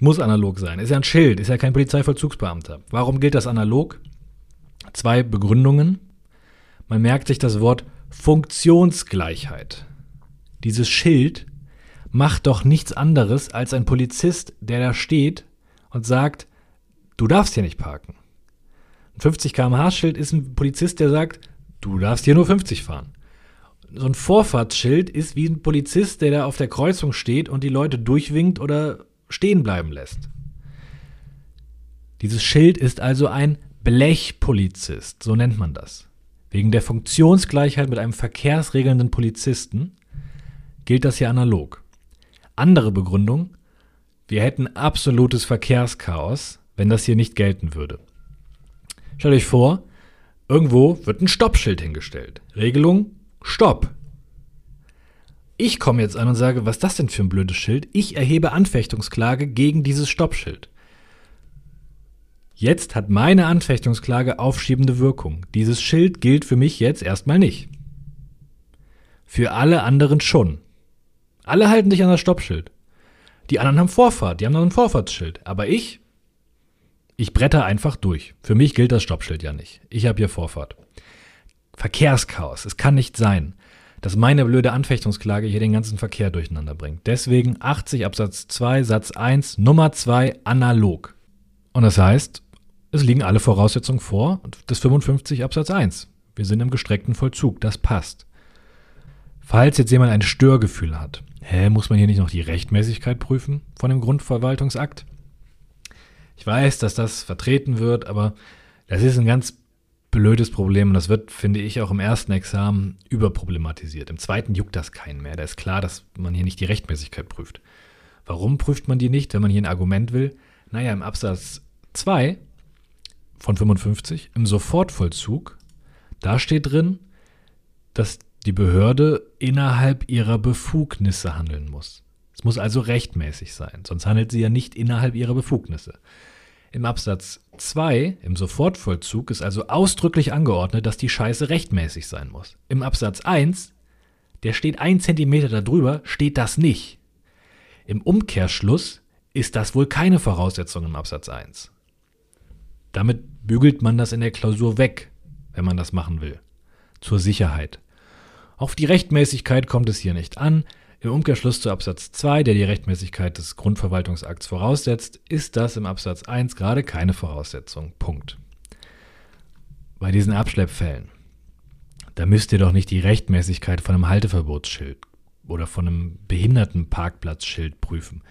Muss analog sein. Ist ja ein Schild, ist ja kein Polizeivollzugsbeamter. Warum gilt das analog? Zwei Begründungen. Man merkt sich das Wort Funktionsgleichheit. Dieses Schild macht doch nichts anderes als ein Polizist, der da steht und sagt, du darfst hier nicht parken. Ein 50 km/h Schild ist ein Polizist, der sagt, du darfst hier nur 50 fahren. So ein Vorfahrtsschild ist wie ein Polizist, der da auf der Kreuzung steht und die Leute durchwinkt oder stehen bleiben lässt. Dieses Schild ist also ein Blechpolizist, so nennt man das. Wegen der Funktionsgleichheit mit einem verkehrsregelnden Polizisten gilt das hier analog. Andere Begründung, wir hätten absolutes Verkehrschaos, wenn das hier nicht gelten würde. Stellt euch vor, irgendwo wird ein Stoppschild hingestellt. Regelung, Stopp. Ich komme jetzt an und sage, was ist das denn für ein blödes Schild? Ich erhebe Anfechtungsklage gegen dieses Stoppschild. Jetzt hat meine Anfechtungsklage aufschiebende Wirkung. Dieses Schild gilt für mich jetzt erstmal nicht. Für alle anderen schon. Alle halten sich an das Stoppschild. Die anderen haben Vorfahrt, die haben noch ein Vorfahrtsschild. Aber ich, ich bretter einfach durch. Für mich gilt das Stoppschild ja nicht. Ich habe hier Vorfahrt. Verkehrschaos, es kann nicht sein, dass meine blöde Anfechtungsklage hier den ganzen Verkehr durcheinander bringt. Deswegen 80 Absatz 2 Satz 1 Nummer 2 analog. Und das heißt, es liegen alle Voraussetzungen vor des 55 Absatz 1. Wir sind im gestreckten Vollzug, das passt. Falls jetzt jemand ein Störgefühl hat, hä, muss man hier nicht noch die Rechtmäßigkeit prüfen von dem Grundverwaltungsakt? Ich weiß, dass das vertreten wird, aber das ist ein ganz blödes Problem und das wird, finde ich, auch im ersten Examen überproblematisiert. Im zweiten juckt das keinen mehr. Da ist klar, dass man hier nicht die Rechtmäßigkeit prüft. Warum prüft man die nicht, wenn man hier ein Argument will? Naja, im Absatz 2 von 55, im Sofortvollzug, da steht drin, dass die Behörde innerhalb ihrer Befugnisse handeln muss. Es muss also rechtmäßig sein, sonst handelt sie ja nicht innerhalb ihrer Befugnisse. Im Absatz 2, im Sofortvollzug, ist also ausdrücklich angeordnet, dass die Scheiße rechtmäßig sein muss. Im Absatz 1, der steht ein Zentimeter darüber, steht das nicht. Im Umkehrschluss ist das wohl keine Voraussetzung im Absatz 1. Damit bügelt man das in der Klausur weg, wenn man das machen will. Zur Sicherheit. Auf die Rechtmäßigkeit kommt es hier nicht an. Im Umkehrschluss zu Absatz 2, der die Rechtmäßigkeit des Grundverwaltungsakts voraussetzt, ist das im Absatz 1 gerade keine Voraussetzung. Punkt. Bei diesen Abschleppfällen, da müsst ihr doch nicht die Rechtmäßigkeit von einem Halteverbotsschild oder von einem Behindertenparkplatzschild prüfen.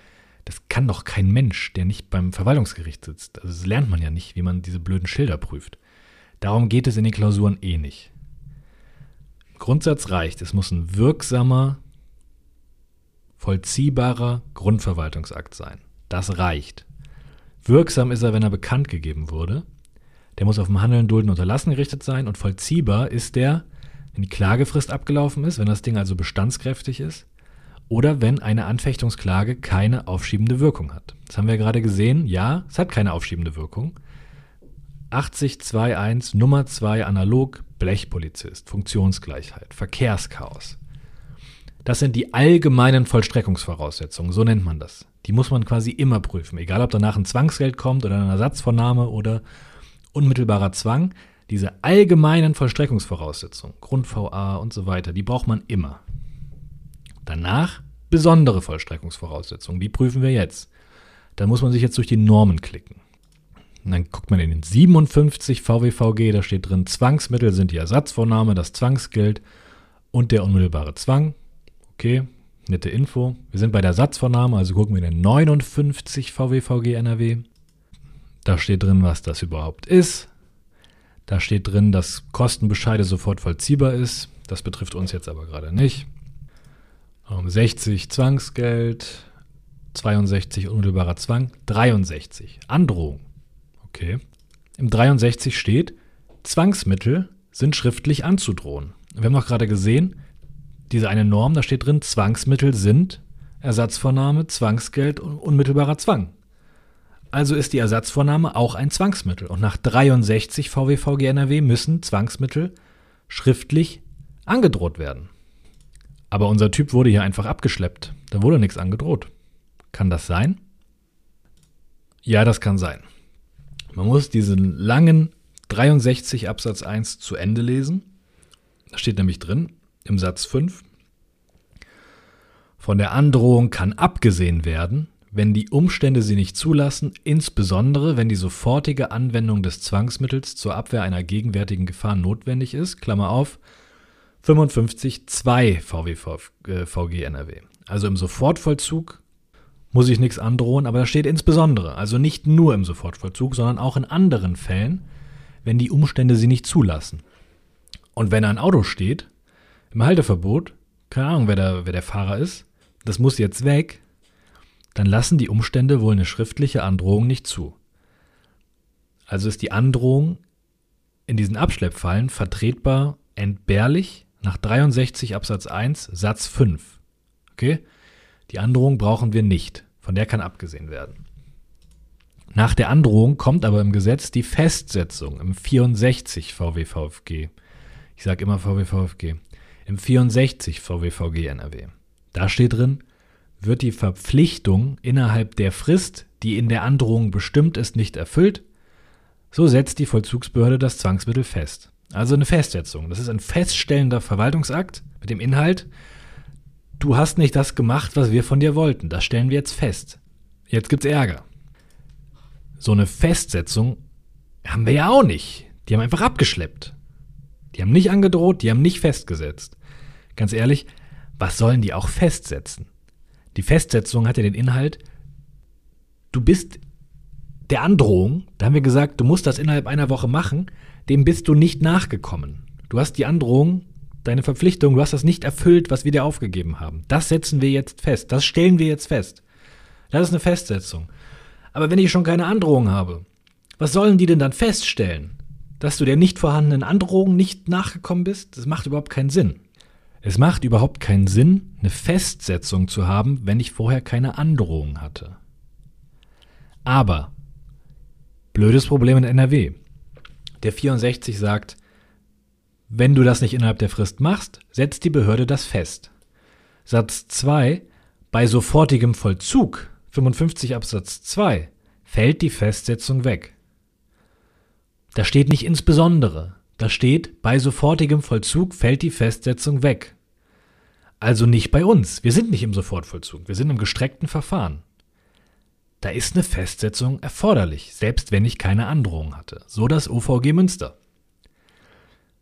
Das kann doch kein Mensch, der nicht beim Verwaltungsgericht sitzt. Also das lernt man ja nicht, wie man diese blöden Schilder prüft. Darum geht es in den Klausuren eh nicht. Grundsatz reicht, es muss ein wirksamer vollziehbarer Grundverwaltungsakt sein. Das reicht. Wirksam ist er, wenn er bekannt gegeben wurde. Der muss auf dem Handeln, Dulden, Unterlassen gerichtet sein und vollziehbar ist der, wenn die Klagefrist abgelaufen ist, wenn das Ding also bestandskräftig ist oder wenn eine Anfechtungsklage keine aufschiebende Wirkung hat. Das haben wir gerade gesehen. Ja, es hat keine aufschiebende Wirkung. 8021 Nummer 2 analog Blechpolizist, Funktionsgleichheit, Verkehrschaos. Das sind die allgemeinen Vollstreckungsvoraussetzungen, so nennt man das. Die muss man quasi immer prüfen, egal ob danach ein Zwangsgeld kommt oder eine Ersatzvornahme oder unmittelbarer Zwang. Diese allgemeinen Vollstreckungsvoraussetzungen, Grund-VA und so weiter, die braucht man immer. Danach besondere Vollstreckungsvoraussetzungen, die prüfen wir jetzt. Da muss man sich jetzt durch die Normen klicken. Und dann guckt man in den 57 VWVG, da steht drin, Zwangsmittel sind die Ersatzvornahme, das Zwangsgeld und der unmittelbare Zwang. Okay, nette Info. Wir sind bei der Satzvornahme, also gucken wir in den 59 VWVG NRW. Da steht drin, was das überhaupt ist. Da steht drin, dass Kostenbescheide sofort vollziehbar ist. Das betrifft uns jetzt aber gerade nicht. 60 ähm, Zwangsgeld, 62 unmittelbarer Zwang, 63 Androhung. Okay. Im 63 steht, Zwangsmittel sind schriftlich anzudrohen. Wir haben noch gerade gesehen, diese eine Norm, da steht drin, Zwangsmittel sind Ersatzvornahme, Zwangsgeld und unmittelbarer Zwang. Also ist die Ersatzvornahme auch ein Zwangsmittel. Und nach 63 VWVG NRW müssen Zwangsmittel schriftlich angedroht werden. Aber unser Typ wurde hier einfach abgeschleppt. Da wurde nichts angedroht. Kann das sein? Ja, das kann sein. Man muss diesen langen 63 Absatz 1 zu Ende lesen. Da steht nämlich drin, im Satz 5. Von der Androhung kann abgesehen werden, wenn die Umstände sie nicht zulassen, insbesondere wenn die sofortige Anwendung des Zwangsmittels zur Abwehr einer gegenwärtigen Gefahr notwendig ist, Klammer auf, 55.2 VWVG NRW. Also im Sofortvollzug muss ich nichts androhen, aber da steht insbesondere, also nicht nur im Sofortvollzug, sondern auch in anderen Fällen, wenn die Umstände sie nicht zulassen. Und wenn ein Auto steht, im Halteverbot, keine Ahnung, wer der, wer der Fahrer ist, das muss jetzt weg, dann lassen die Umstände wohl eine schriftliche Androhung nicht zu. Also ist die Androhung in diesen Abschleppfallen vertretbar entbehrlich nach 63 Absatz 1 Satz 5. Okay? Die Androhung brauchen wir nicht. Von der kann abgesehen werden. Nach der Androhung kommt aber im Gesetz die Festsetzung im 64 VWVFG. Ich sage immer VWVFG im 64 VWVG NRW. Da steht drin, wird die Verpflichtung innerhalb der Frist, die in der Androhung bestimmt ist, nicht erfüllt, so setzt die Vollzugsbehörde das Zwangsmittel fest. Also eine Festsetzung. Das ist ein feststellender Verwaltungsakt mit dem Inhalt, du hast nicht das gemacht, was wir von dir wollten. Das stellen wir jetzt fest. Jetzt gibt's Ärger. So eine Festsetzung haben wir ja auch nicht. Die haben einfach abgeschleppt. Die haben nicht angedroht, die haben nicht festgesetzt. Ganz ehrlich, was sollen die auch festsetzen? Die Festsetzung hat ja den Inhalt, du bist der Androhung, da haben wir gesagt, du musst das innerhalb einer Woche machen, dem bist du nicht nachgekommen. Du hast die Androhung, deine Verpflichtung, du hast das nicht erfüllt, was wir dir aufgegeben haben. Das setzen wir jetzt fest, das stellen wir jetzt fest. Das ist eine Festsetzung. Aber wenn ich schon keine Androhung habe, was sollen die denn dann feststellen? Dass du der nicht vorhandenen Androhung nicht nachgekommen bist? Das macht überhaupt keinen Sinn. Es macht überhaupt keinen Sinn, eine Festsetzung zu haben, wenn ich vorher keine Androhung hatte. Aber, blödes Problem in NRW. Der 64 sagt, wenn du das nicht innerhalb der Frist machst, setzt die Behörde das fest. Satz 2. Bei sofortigem Vollzug 55 Absatz 2 fällt die Festsetzung weg. Da steht nicht insbesondere, da steht bei sofortigem Vollzug fällt die Festsetzung weg. Also nicht bei uns. Wir sind nicht im Sofortvollzug, wir sind im gestreckten Verfahren. Da ist eine Festsetzung erforderlich, selbst wenn ich keine Androhung hatte. So das OVG Münster.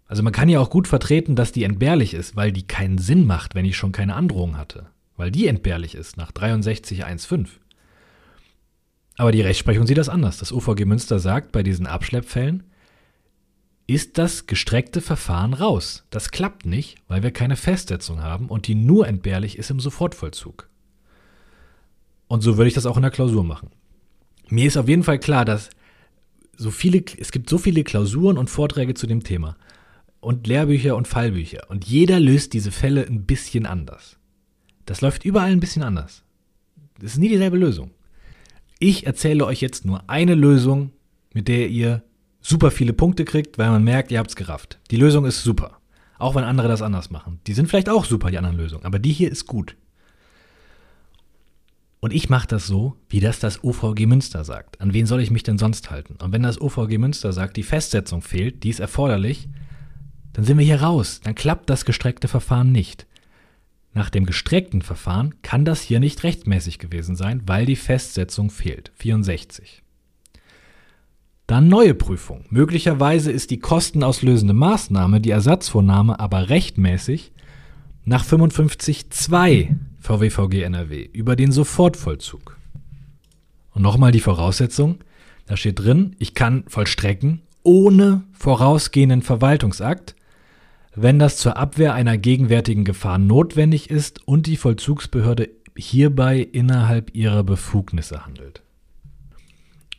Also man kann ja auch gut vertreten, dass die entbehrlich ist, weil die keinen Sinn macht, wenn ich schon keine Androhung hatte. Weil die entbehrlich ist nach 63.1.5. Aber die Rechtsprechung sieht das anders. Das OVG Münster sagt, bei diesen Abschleppfällen ist das gestreckte Verfahren raus. Das klappt nicht, weil wir keine Festsetzung haben und die nur entbehrlich ist im Sofortvollzug. Und so würde ich das auch in der Klausur machen. Mir ist auf jeden Fall klar, dass so viele, es gibt so viele Klausuren und Vorträge zu dem Thema und Lehrbücher und Fallbücher. Und jeder löst diese Fälle ein bisschen anders. Das läuft überall ein bisschen anders. Das ist nie dieselbe Lösung. Ich erzähle euch jetzt nur eine Lösung, mit der ihr super viele Punkte kriegt, weil man merkt, ihr habt es gerafft. Die Lösung ist super. Auch wenn andere das anders machen. Die sind vielleicht auch super, die anderen Lösungen. Aber die hier ist gut. Und ich mache das so, wie das das OVG Münster sagt. An wen soll ich mich denn sonst halten? Und wenn das OVG Münster sagt, die Festsetzung fehlt, die ist erforderlich, dann sind wir hier raus. Dann klappt das gestreckte Verfahren nicht. Nach dem gestreckten Verfahren kann das hier nicht rechtmäßig gewesen sein, weil die Festsetzung fehlt. 64. Dann neue Prüfung. Möglicherweise ist die kostenauslösende Maßnahme, die Ersatzvornahme, aber rechtmäßig nach 55.2 VWVG NRW über den Sofortvollzug. Und nochmal die Voraussetzung. Da steht drin, ich kann vollstrecken ohne vorausgehenden Verwaltungsakt wenn das zur Abwehr einer gegenwärtigen Gefahr notwendig ist und die Vollzugsbehörde hierbei innerhalb ihrer Befugnisse handelt.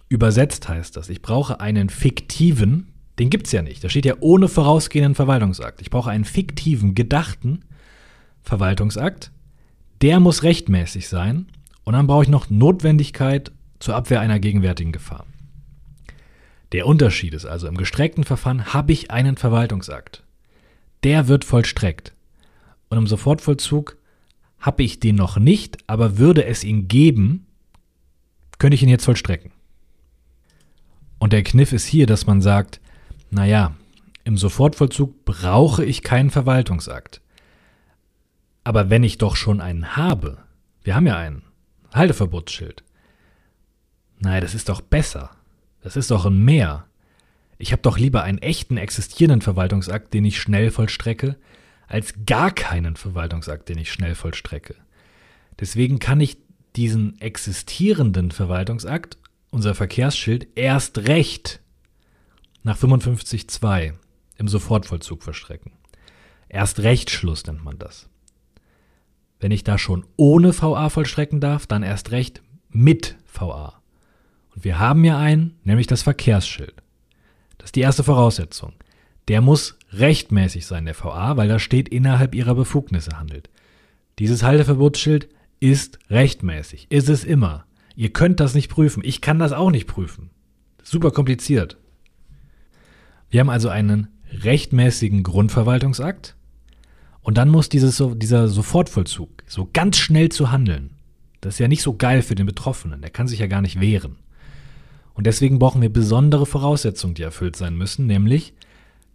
Übersetzt heißt das, ich brauche einen fiktiven, den gibt es ja nicht, da steht ja ohne vorausgehenden Verwaltungsakt. Ich brauche einen fiktiven, gedachten Verwaltungsakt, der muss rechtmäßig sein und dann brauche ich noch Notwendigkeit zur Abwehr einer gegenwärtigen Gefahr. Der Unterschied ist also, im gestreckten Verfahren habe ich einen Verwaltungsakt der wird vollstreckt. Und im Sofortvollzug habe ich den noch nicht, aber würde es ihn geben, könnte ich ihn jetzt vollstrecken. Und der Kniff ist hier, dass man sagt, naja, im Sofortvollzug brauche ich keinen Verwaltungsakt. Aber wenn ich doch schon einen habe, wir haben ja einen Halteverbotsschild, naja, das ist doch besser. Das ist doch ein Mehr. Ich habe doch lieber einen echten existierenden Verwaltungsakt, den ich schnell vollstrecke, als gar keinen Verwaltungsakt, den ich schnell vollstrecke. Deswegen kann ich diesen existierenden Verwaltungsakt, unser Verkehrsschild, erst recht nach 55.2 im Sofortvollzug verstrecken. Erst Rechtsschluss nennt man das. Wenn ich da schon ohne VA vollstrecken darf, dann erst recht mit VA. Und wir haben ja einen, nämlich das Verkehrsschild. Das ist die erste Voraussetzung. Der muss rechtmäßig sein, der VA, weil da steht innerhalb ihrer Befugnisse handelt. Dieses Halteverbotsschild ist rechtmäßig. Ist es immer. Ihr könnt das nicht prüfen. Ich kann das auch nicht prüfen. Super kompliziert. Wir haben also einen rechtmäßigen Grundverwaltungsakt und dann muss dieses, dieser Sofortvollzug so ganz schnell zu handeln. Das ist ja nicht so geil für den Betroffenen. Der kann sich ja gar nicht wehren. Und deswegen brauchen wir besondere Voraussetzungen, die erfüllt sein müssen, nämlich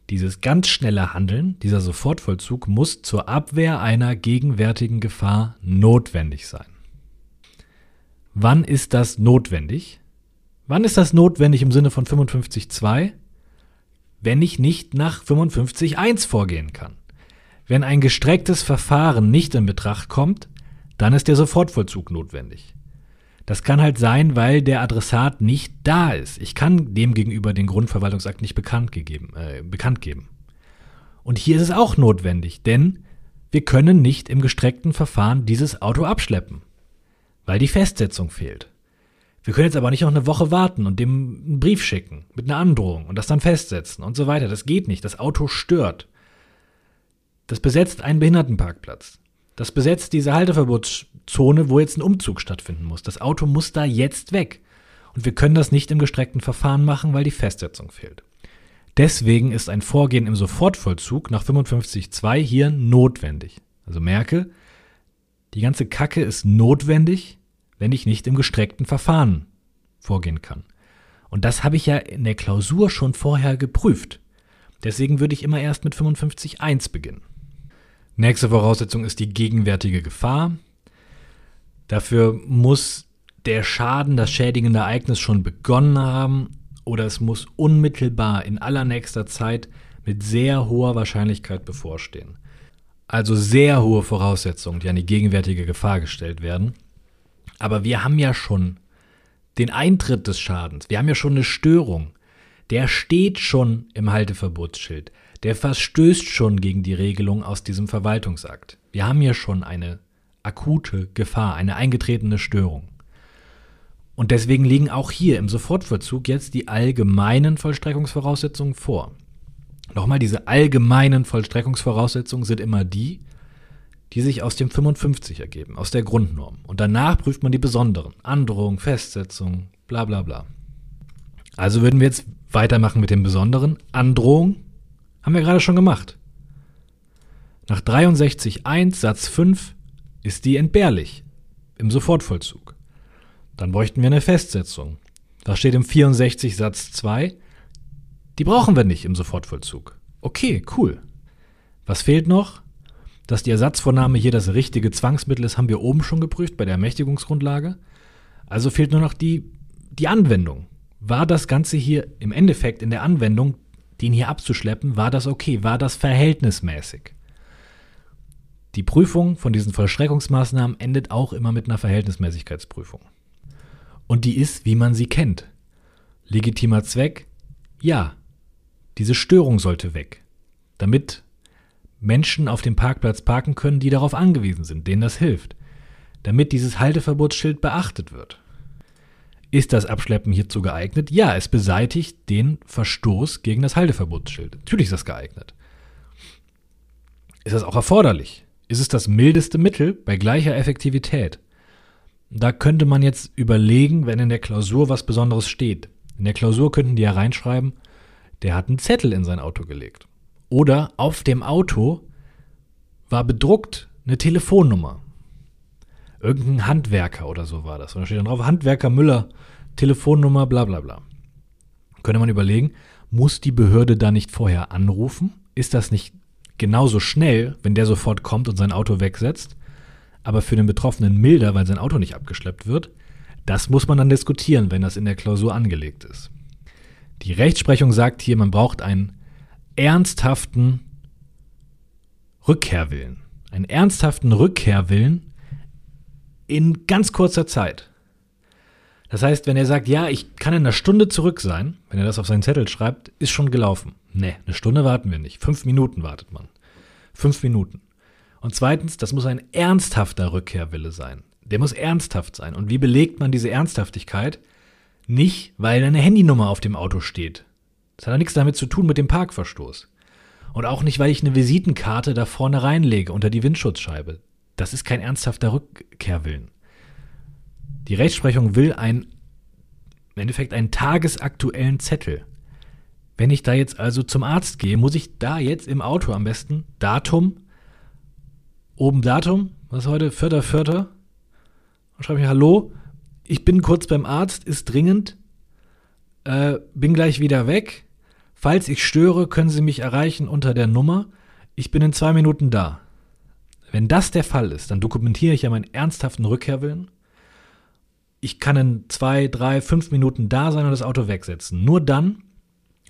Dieses ganz schnelle Handeln, dieser Sofortvollzug muss zur Abwehr einer gegenwärtigen Gefahr notwendig sein. Wann ist das notwendig? Wann ist das notwendig im Sinne von 55.2? Wenn ich nicht nach 55.1 vorgehen kann. Wenn ein gestrecktes Verfahren nicht in Betracht kommt, dann ist der Sofortvollzug notwendig. Das kann halt sein, weil der Adressat nicht da ist. Ich kann dem gegenüber den Grundverwaltungsakt nicht bekannt, gegeben, äh, bekannt geben. Und hier ist es auch notwendig, denn wir können nicht im gestreckten Verfahren dieses Auto abschleppen, weil die Festsetzung fehlt. Wir können jetzt aber nicht noch eine Woche warten und dem einen Brief schicken mit einer Androhung und das dann festsetzen und so weiter. Das geht nicht. Das Auto stört. Das besetzt einen Behindertenparkplatz. Das besetzt diese Halteverbotszone, wo jetzt ein Umzug stattfinden muss. Das Auto muss da jetzt weg. Und wir können das nicht im gestreckten Verfahren machen, weil die Festsetzung fehlt. Deswegen ist ein Vorgehen im Sofortvollzug nach 55.2 hier notwendig. Also merke, die ganze Kacke ist notwendig, wenn ich nicht im gestreckten Verfahren vorgehen kann. Und das habe ich ja in der Klausur schon vorher geprüft. Deswegen würde ich immer erst mit 55.1 beginnen. Nächste Voraussetzung ist die gegenwärtige Gefahr. Dafür muss der Schaden, das schädigende Ereignis schon begonnen haben oder es muss unmittelbar in allernächster Zeit mit sehr hoher Wahrscheinlichkeit bevorstehen. Also sehr hohe Voraussetzungen, die an die gegenwärtige Gefahr gestellt werden. Aber wir haben ja schon den Eintritt des Schadens, wir haben ja schon eine Störung. Der steht schon im Halteverbotsschild der verstößt schon gegen die Regelung aus diesem Verwaltungsakt. Wir haben hier schon eine akute Gefahr, eine eingetretene Störung. Und deswegen liegen auch hier im Sofortvollzug jetzt die allgemeinen Vollstreckungsvoraussetzungen vor. Nochmal, diese allgemeinen Vollstreckungsvoraussetzungen sind immer die, die sich aus dem 55 ergeben, aus der Grundnorm. Und danach prüft man die besonderen. Androhung, Festsetzung, bla bla bla. Also würden wir jetzt weitermachen mit dem besonderen. Androhung haben wir gerade schon gemacht. Nach 63.1 Satz 5 ist die entbehrlich im Sofortvollzug. Dann bräuchten wir eine Festsetzung. Da steht im 64 Satz 2, die brauchen wir nicht im Sofortvollzug. Okay, cool. Was fehlt noch? Dass die Ersatzvornahme hier das richtige Zwangsmittel ist, haben wir oben schon geprüft bei der Ermächtigungsgrundlage. Also fehlt nur noch die, die Anwendung. War das Ganze hier im Endeffekt in der Anwendung den hier abzuschleppen, war das okay, war das verhältnismäßig. Die Prüfung von diesen Vollstreckungsmaßnahmen endet auch immer mit einer Verhältnismäßigkeitsprüfung. Und die ist, wie man sie kennt. Legitimer Zweck? Ja. Diese Störung sollte weg. Damit Menschen auf dem Parkplatz parken können, die darauf angewiesen sind, denen das hilft. Damit dieses Halteverbotsschild beachtet wird. Ist das Abschleppen hierzu geeignet? Ja, es beseitigt den Verstoß gegen das Halteverbotsschild. Natürlich ist das geeignet. Ist das auch erforderlich? Ist es das mildeste Mittel bei gleicher Effektivität? Da könnte man jetzt überlegen, wenn in der Klausur was Besonderes steht. In der Klausur könnten die ja reinschreiben, der hat einen Zettel in sein Auto gelegt. Oder auf dem Auto war bedruckt eine Telefonnummer. Irgendein Handwerker oder so war das. Und da steht dann drauf, Handwerker Müller, Telefonnummer, bla bla bla. Könnte man überlegen, muss die Behörde da nicht vorher anrufen? Ist das nicht genauso schnell, wenn der sofort kommt und sein Auto wegsetzt? Aber für den Betroffenen milder, weil sein Auto nicht abgeschleppt wird? Das muss man dann diskutieren, wenn das in der Klausur angelegt ist. Die Rechtsprechung sagt hier, man braucht einen ernsthaften Rückkehrwillen. Einen ernsthaften Rückkehrwillen in ganz kurzer Zeit. Das heißt, wenn er sagt, ja, ich kann in einer Stunde zurück sein, wenn er das auf seinen Zettel schreibt, ist schon gelaufen. Nee, eine Stunde warten wir nicht. Fünf Minuten wartet man. Fünf Minuten. Und zweitens, das muss ein ernsthafter Rückkehrwille sein. Der muss ernsthaft sein. Und wie belegt man diese Ernsthaftigkeit? Nicht, weil eine Handynummer auf dem Auto steht. Das hat ja nichts damit zu tun mit dem Parkverstoß. Und auch nicht, weil ich eine Visitenkarte da vorne reinlege unter die Windschutzscheibe. Das ist kein ernsthafter Rückkehrwillen. Die Rechtsprechung will ein, im Endeffekt einen tagesaktuellen Zettel. Wenn ich da jetzt also zum Arzt gehe, muss ich da jetzt im Auto am besten Datum, oben Datum, was heute, vierter, vierter, dann schreibe ich Hallo, ich bin kurz beim Arzt, ist dringend, äh, bin gleich wieder weg, falls ich störe, können Sie mich erreichen unter der Nummer. Ich bin in zwei Minuten da. Wenn das der Fall ist, dann dokumentiere ich ja meinen ernsthaften Rückkehrwillen. Ich kann in zwei, drei, fünf Minuten da sein und das Auto wegsetzen. Nur dann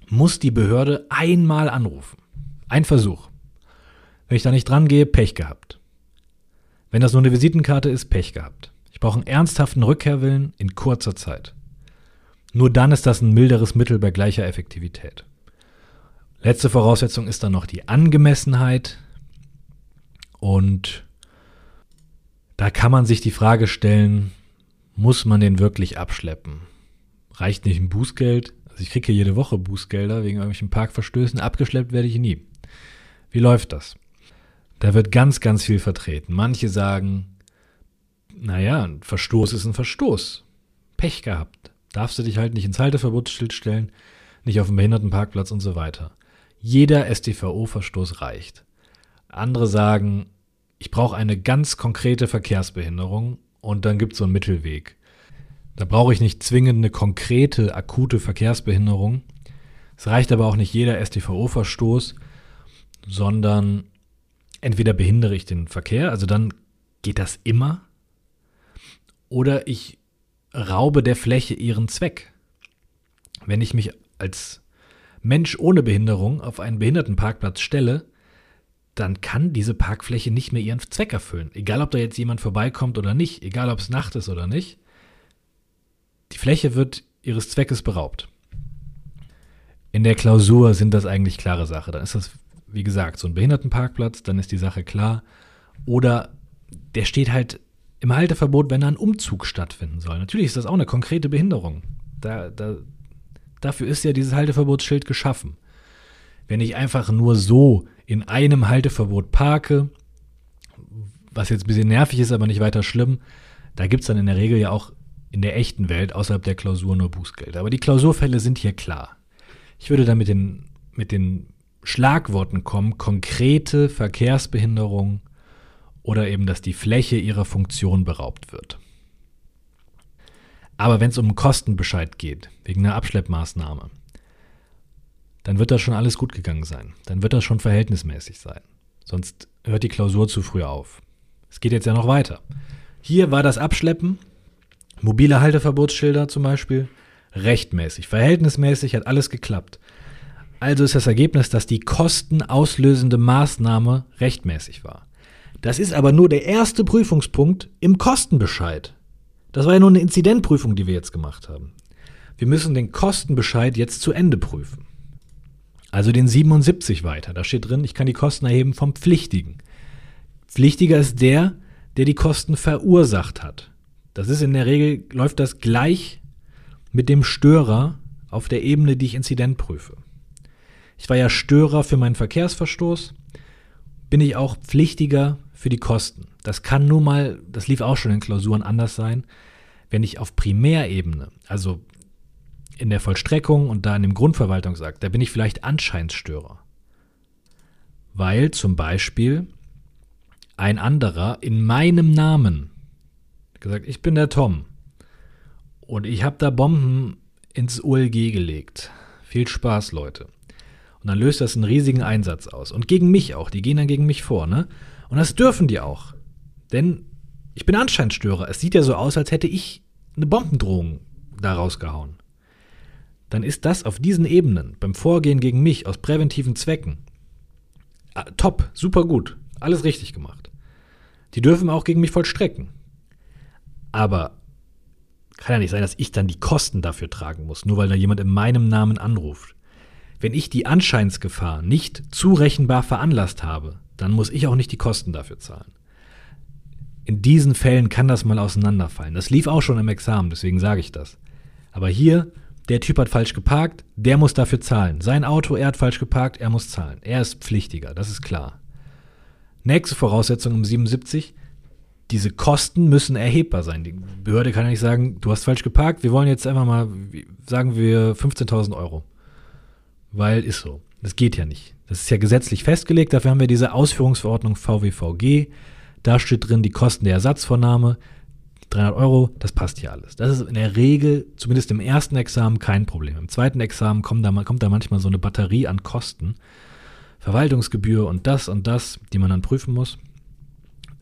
muss die Behörde einmal anrufen. Ein Versuch. Wenn ich da nicht dran gehe, Pech gehabt. Wenn das nur eine Visitenkarte ist, Pech gehabt. Ich brauche einen ernsthaften Rückkehrwillen in kurzer Zeit. Nur dann ist das ein milderes Mittel bei gleicher Effektivität. Letzte Voraussetzung ist dann noch die Angemessenheit. Und da kann man sich die Frage stellen, muss man den wirklich abschleppen? Reicht nicht ein Bußgeld? Also ich kriege hier jede Woche Bußgelder wegen irgendwelchen Parkverstößen. Abgeschleppt werde ich nie. Wie läuft das? Da wird ganz, ganz viel vertreten. Manche sagen, naja, ein Verstoß ist ein Verstoß. Pech gehabt. Darfst du dich halt nicht ins Halteverbotsschild stellen, nicht auf dem Behindertenparkplatz und so weiter. Jeder StVO-Verstoß reicht. Andere sagen, ich brauche eine ganz konkrete Verkehrsbehinderung und dann gibt es so einen Mittelweg. Da brauche ich nicht zwingend eine konkrete, akute Verkehrsbehinderung. Es reicht aber auch nicht jeder StVO-Verstoß, sondern entweder behindere ich den Verkehr, also dann geht das immer, oder ich raube der Fläche ihren Zweck. Wenn ich mich als Mensch ohne Behinderung auf einen Behindertenparkplatz stelle, dann kann diese Parkfläche nicht mehr ihren Zweck erfüllen. Egal, ob da jetzt jemand vorbeikommt oder nicht, egal, ob es Nacht ist oder nicht. Die Fläche wird ihres Zweckes beraubt. In der Klausur sind das eigentlich klare Sache. Dann ist das, wie gesagt, so ein Behindertenparkplatz, dann ist die Sache klar. Oder der steht halt im Halteverbot, wenn da ein Umzug stattfinden soll. Natürlich ist das auch eine konkrete Behinderung. Da, da, dafür ist ja dieses Halteverbotsschild geschaffen. Wenn ich einfach nur so in einem Halteverbot parke, was jetzt ein bisschen nervig ist, aber nicht weiter schlimm, da gibt es dann in der Regel ja auch in der echten Welt außerhalb der Klausur nur Bußgeld. Aber die Klausurfälle sind hier klar. Ich würde da mit den, mit den Schlagworten kommen, konkrete Verkehrsbehinderung oder eben, dass die Fläche ihrer Funktion beraubt wird. Aber wenn es um einen Kostenbescheid geht, wegen einer Abschleppmaßnahme, dann wird das schon alles gut gegangen sein. Dann wird das schon verhältnismäßig sein. Sonst hört die Klausur zu früh auf. Es geht jetzt ja noch weiter. Hier war das Abschleppen, mobile Halteverbotsschilder zum Beispiel, rechtmäßig, verhältnismäßig, hat alles geklappt. Also ist das Ergebnis, dass die kostenauslösende Maßnahme rechtmäßig war. Das ist aber nur der erste Prüfungspunkt im Kostenbescheid. Das war ja nur eine Inzidentprüfung, die wir jetzt gemacht haben. Wir müssen den Kostenbescheid jetzt zu Ende prüfen. Also den 77 weiter. Da steht drin, ich kann die Kosten erheben vom Pflichtigen. Pflichtiger ist der, der die Kosten verursacht hat. Das ist in der Regel, läuft das gleich mit dem Störer auf der Ebene, die ich Inzident prüfe. Ich war ja Störer für meinen Verkehrsverstoß, bin ich auch Pflichtiger für die Kosten. Das kann nun mal, das lief auch schon in Klausuren anders sein, wenn ich auf Primärebene, also in der Vollstreckung und da in dem Grundverwaltungsakt, da bin ich vielleicht Anscheinsstörer. Weil zum Beispiel ein anderer in meinem Namen gesagt, ich bin der Tom und ich habe da Bomben ins OLG gelegt. Viel Spaß, Leute. Und dann löst das einen riesigen Einsatz aus. Und gegen mich auch. Die gehen dann gegen mich vor, ne? Und das dürfen die auch. Denn ich bin Anscheinsstörer. Es sieht ja so aus, als hätte ich eine Bombendrohung da rausgehauen. Dann ist das auf diesen Ebenen, beim Vorgehen gegen mich aus präventiven Zwecken, ah, top, super gut, alles richtig gemacht. Die dürfen auch gegen mich vollstrecken. Aber kann ja nicht sein, dass ich dann die Kosten dafür tragen muss, nur weil da jemand in meinem Namen anruft. Wenn ich die Anscheinsgefahr nicht zurechenbar veranlasst habe, dann muss ich auch nicht die Kosten dafür zahlen. In diesen Fällen kann das mal auseinanderfallen. Das lief auch schon im Examen, deswegen sage ich das. Aber hier, der Typ hat falsch geparkt, der muss dafür zahlen. Sein Auto, er hat falsch geparkt, er muss zahlen. Er ist pflichtiger, das ist klar. Nächste Voraussetzung um 77, diese Kosten müssen erhebbar sein. Die Behörde kann ja nicht sagen, du hast falsch geparkt, wir wollen jetzt einfach mal, sagen wir 15.000 Euro. Weil ist so. Das geht ja nicht. Das ist ja gesetzlich festgelegt. Dafür haben wir diese Ausführungsverordnung VWVG. Da steht drin die Kosten der Ersatzvornahme. 300 Euro, das passt hier alles. Das ist in der Regel, zumindest im ersten Examen, kein Problem. Im zweiten Examen kommt da, kommt da manchmal so eine Batterie an Kosten. Verwaltungsgebühr und das und das, die man dann prüfen muss.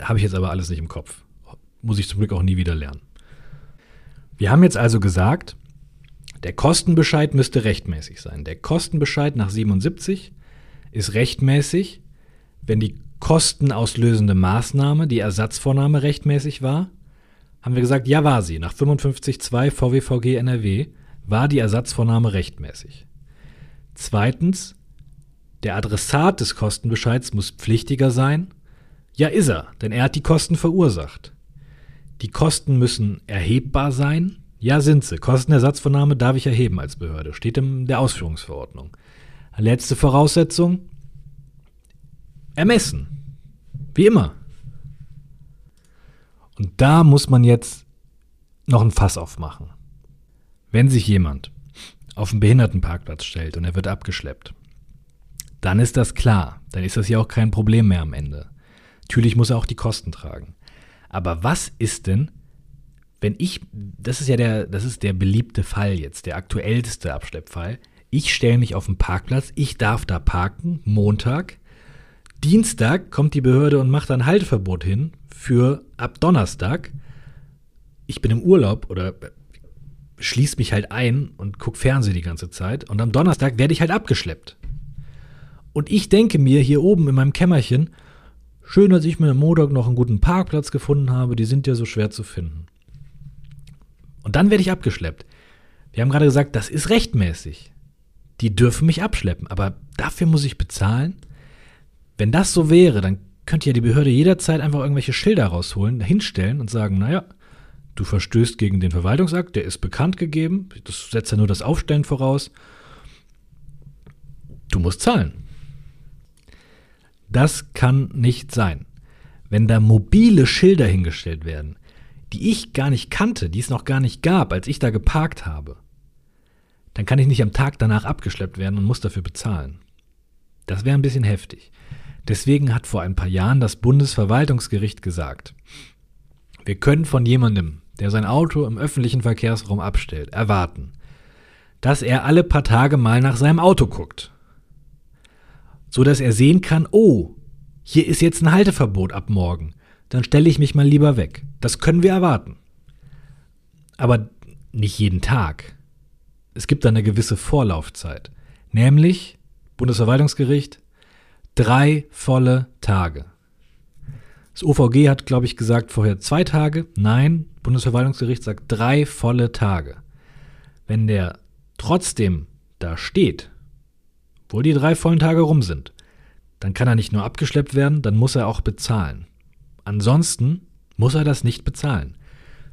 Habe ich jetzt aber alles nicht im Kopf. Muss ich zum Glück auch nie wieder lernen. Wir haben jetzt also gesagt, der Kostenbescheid müsste rechtmäßig sein. Der Kostenbescheid nach 77 ist rechtmäßig, wenn die kostenauslösende Maßnahme, die Ersatzvornahme, rechtmäßig war. Haben wir gesagt, ja war sie. Nach 55.2 VWVG NRW war die Ersatzvornahme rechtmäßig. Zweitens, der Adressat des Kostenbescheids muss pflichtiger sein. Ja, ist er, denn er hat die Kosten verursacht. Die Kosten müssen erhebbar sein. Ja, sind sie. Kostenersatzvernahme darf ich erheben als Behörde. Steht in der Ausführungsverordnung. Letzte Voraussetzung. Ermessen. Wie immer. Und da muss man jetzt noch ein Fass aufmachen. Wenn sich jemand auf einen Behindertenparkplatz stellt und er wird abgeschleppt, dann ist das klar. Dann ist das ja auch kein Problem mehr am Ende. Natürlich muss er auch die Kosten tragen. Aber was ist denn, wenn ich, das ist ja der, das ist der beliebte Fall jetzt, der aktuellste Abschleppfall. Ich stelle mich auf den Parkplatz, ich darf da parken, Montag. Dienstag kommt die Behörde und macht ein Halteverbot hin für ab Donnerstag. Ich bin im Urlaub oder schließe mich halt ein und gucke Fernsehen die ganze Zeit. Und am Donnerstag werde ich halt abgeschleppt. Und ich denke mir hier oben in meinem Kämmerchen, schön, dass ich mir am Montag noch einen guten Parkplatz gefunden habe, die sind ja so schwer zu finden. Und dann werde ich abgeschleppt. Wir haben gerade gesagt, das ist rechtmäßig. Die dürfen mich abschleppen, aber dafür muss ich bezahlen. Wenn das so wäre, dann könnte ja die Behörde jederzeit einfach irgendwelche Schilder rausholen, hinstellen und sagen, naja, du verstößt gegen den Verwaltungsakt, der ist bekannt gegeben, das setzt ja nur das Aufstellen voraus. Du musst zahlen. Das kann nicht sein. Wenn da mobile Schilder hingestellt werden, die ich gar nicht kannte, die es noch gar nicht gab, als ich da geparkt habe, dann kann ich nicht am Tag danach abgeschleppt werden und muss dafür bezahlen. Das wäre ein bisschen heftig. Deswegen hat vor ein paar Jahren das Bundesverwaltungsgericht gesagt, wir können von jemandem, der sein Auto im öffentlichen Verkehrsraum abstellt, erwarten, dass er alle paar Tage mal nach seinem Auto guckt. So dass er sehen kann, oh, hier ist jetzt ein Halteverbot ab morgen dann stelle ich mich mal lieber weg. Das können wir erwarten. Aber nicht jeden Tag. Es gibt da eine gewisse Vorlaufzeit. Nämlich, Bundesverwaltungsgericht, drei volle Tage. Das OVG hat, glaube ich, gesagt vorher zwei Tage. Nein, Bundesverwaltungsgericht sagt drei volle Tage. Wenn der trotzdem da steht, wo die drei vollen Tage rum sind, dann kann er nicht nur abgeschleppt werden, dann muss er auch bezahlen. Ansonsten muss er das nicht bezahlen.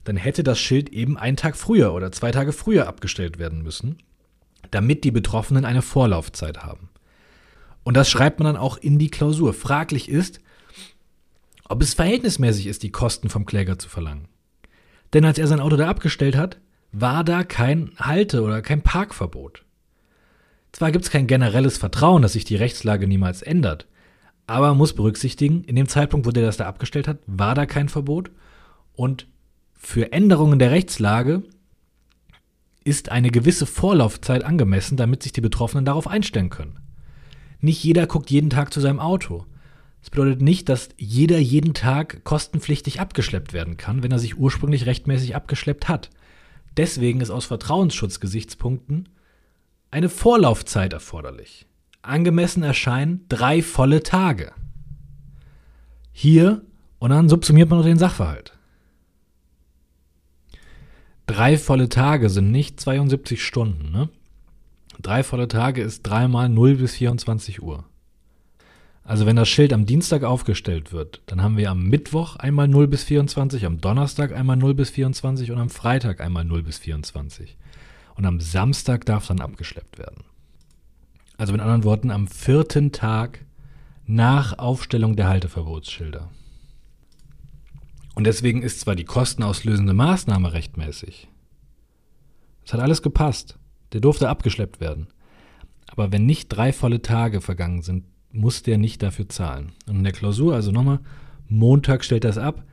Dann hätte das Schild eben einen Tag früher oder zwei Tage früher abgestellt werden müssen, damit die Betroffenen eine Vorlaufzeit haben. Und das schreibt man dann auch in die Klausur. Fraglich ist, ob es verhältnismäßig ist, die Kosten vom Kläger zu verlangen. Denn als er sein Auto da abgestellt hat, war da kein Halte- oder kein Parkverbot. Zwar gibt es kein generelles Vertrauen, dass sich die Rechtslage niemals ändert, aber muss berücksichtigen, in dem Zeitpunkt, wo der das da abgestellt hat, war da kein Verbot. Und für Änderungen der Rechtslage ist eine gewisse Vorlaufzeit angemessen, damit sich die Betroffenen darauf einstellen können. Nicht jeder guckt jeden Tag zu seinem Auto. Das bedeutet nicht, dass jeder jeden Tag kostenpflichtig abgeschleppt werden kann, wenn er sich ursprünglich rechtmäßig abgeschleppt hat. Deswegen ist aus Vertrauensschutzgesichtspunkten eine Vorlaufzeit erforderlich angemessen erscheinen drei volle Tage. Hier, und dann subsumiert man noch den Sachverhalt. Drei volle Tage sind nicht 72 Stunden, ne? Drei volle Tage ist dreimal 0 bis 24 Uhr. Also wenn das Schild am Dienstag aufgestellt wird, dann haben wir am Mittwoch einmal 0 bis 24, am Donnerstag einmal 0 bis 24 und am Freitag einmal 0 bis 24. Und am Samstag darf dann abgeschleppt werden. Also mit anderen Worten, am vierten Tag nach Aufstellung der Halteverbotsschilder. Und deswegen ist zwar die kostenauslösende Maßnahme rechtmäßig. Es hat alles gepasst. Der durfte abgeschleppt werden. Aber wenn nicht drei volle Tage vergangen sind, muss der nicht dafür zahlen. Und in der Klausur, also nochmal, Montag stellt das ab,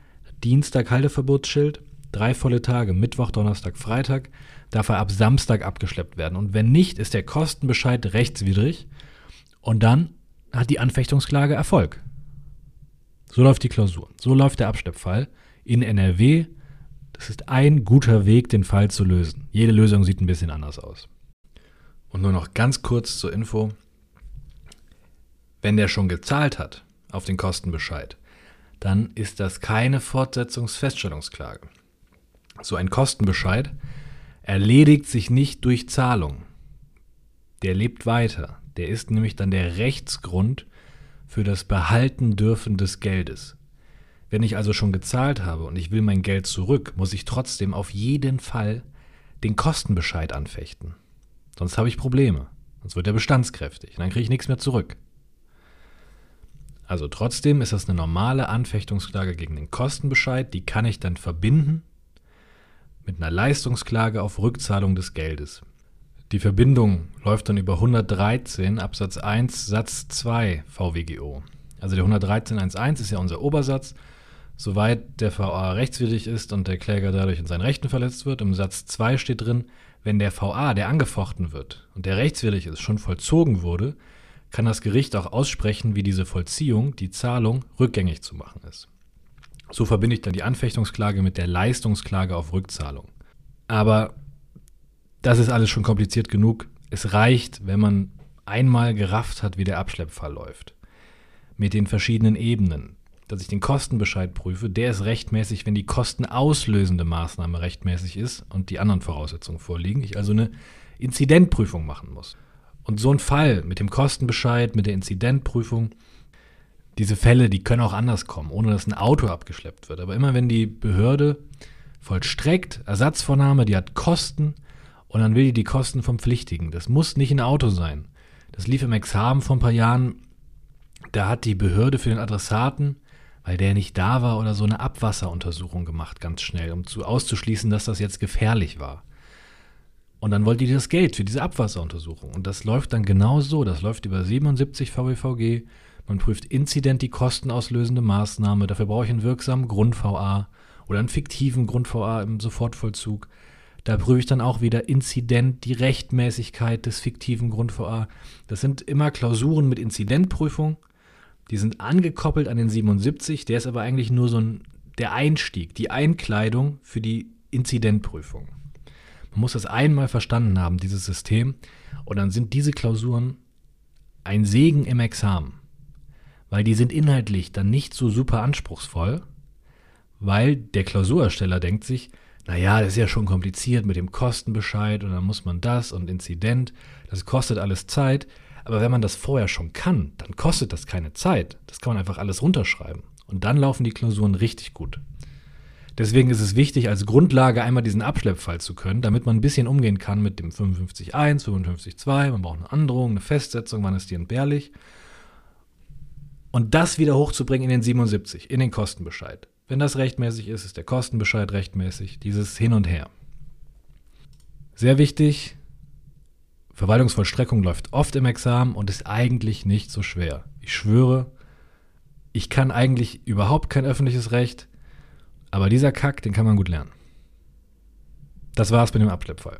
Dienstag Halteverbotsschild, drei volle Tage, Mittwoch, Donnerstag, Freitag, darf er ab Samstag abgeschleppt werden. Und wenn nicht, ist der Kostenbescheid rechtswidrig und dann hat die Anfechtungsklage Erfolg. So läuft die Klausur. So läuft der Abschleppfall in NRW. Das ist ein guter Weg, den Fall zu lösen. Jede Lösung sieht ein bisschen anders aus. Und nur noch ganz kurz zur Info. Wenn der schon gezahlt hat auf den Kostenbescheid, dann ist das keine Fortsetzungsfeststellungsklage. So ein Kostenbescheid erledigt sich nicht durch Zahlung. Der lebt weiter. Der ist nämlich dann der Rechtsgrund für das Behalten dürfen des Geldes. Wenn ich also schon gezahlt habe und ich will mein Geld zurück, muss ich trotzdem auf jeden Fall den Kostenbescheid anfechten. Sonst habe ich Probleme. Sonst wird er bestandskräftig. Und dann kriege ich nichts mehr zurück. Also trotzdem ist das eine normale Anfechtungsklage gegen den Kostenbescheid, die kann ich dann verbinden mit einer Leistungsklage auf Rückzahlung des Geldes. Die Verbindung läuft dann über 113 Absatz 1 Satz 2 VWGO. Also der 113.1.1 ist ja unser Obersatz. Soweit der VA rechtswidrig ist und der Kläger dadurch in seinen Rechten verletzt wird. Im Satz 2 steht drin, wenn der VA, der angefochten wird und der rechtswidrig ist, schon vollzogen wurde, kann das Gericht auch aussprechen, wie diese Vollziehung, die Zahlung, rückgängig zu machen ist. So verbinde ich dann die Anfechtungsklage mit der Leistungsklage auf Rückzahlung. Aber das ist alles schon kompliziert genug. Es reicht, wenn man einmal gerafft hat, wie der Abschleppfall läuft. Mit den verschiedenen Ebenen. Dass ich den Kostenbescheid prüfe, der ist rechtmäßig, wenn die kostenauslösende Maßnahme rechtmäßig ist und die anderen Voraussetzungen vorliegen. Ich also eine Inzidentprüfung machen muss. Und so ein Fall mit dem Kostenbescheid, mit der Inzidentprüfung, diese Fälle, die können auch anders kommen, ohne dass ein Auto abgeschleppt wird. Aber immer wenn die Behörde vollstreckt, Ersatzvornahme, die hat Kosten und dann will die die Kosten vom Pflichtigen. Das muss nicht ein Auto sein. Das lief im Examen vor ein paar Jahren. Da hat die Behörde für den Adressaten, weil der nicht da war oder so, eine Abwasseruntersuchung gemacht, ganz schnell, um zu, auszuschließen, dass das jetzt gefährlich war. Und dann wollte die das Geld für diese Abwasseruntersuchung. Und das läuft dann genau so. Das läuft über 77 VWVG. Man prüft inzident die kostenauslösende Maßnahme. Dafür brauche ich einen wirksamen Grund-VA oder einen fiktiven Grund-VA im Sofortvollzug. Da prüfe ich dann auch wieder inzident die Rechtmäßigkeit des fiktiven Grund-VA. Das sind immer Klausuren mit Inzidentprüfung. Die sind angekoppelt an den 77. Der ist aber eigentlich nur so ein, der Einstieg, die Einkleidung für die Inzidentprüfung. Man muss das einmal verstanden haben, dieses System. Und dann sind diese Klausuren ein Segen im Examen. Weil die sind inhaltlich dann nicht so super anspruchsvoll, weil der Klausurersteller denkt sich, naja, das ist ja schon kompliziert mit dem Kostenbescheid und dann muss man das und Inzident, das kostet alles Zeit. Aber wenn man das vorher schon kann, dann kostet das keine Zeit. Das kann man einfach alles runterschreiben. Und dann laufen die Klausuren richtig gut. Deswegen ist es wichtig, als Grundlage einmal diesen Abschleppfall zu können, damit man ein bisschen umgehen kann mit dem 55.1, 55.2. Man braucht eine Androhung, eine Festsetzung, wann ist die entbehrlich. Und das wieder hochzubringen in den 77, in den Kostenbescheid. Wenn das rechtmäßig ist, ist der Kostenbescheid rechtmäßig. Dieses Hin und Her. Sehr wichtig, Verwaltungsvollstreckung läuft oft im Examen und ist eigentlich nicht so schwer. Ich schwöre, ich kann eigentlich überhaupt kein öffentliches Recht. Aber dieser Kack, den kann man gut lernen. Das war's mit dem Abschleppfall.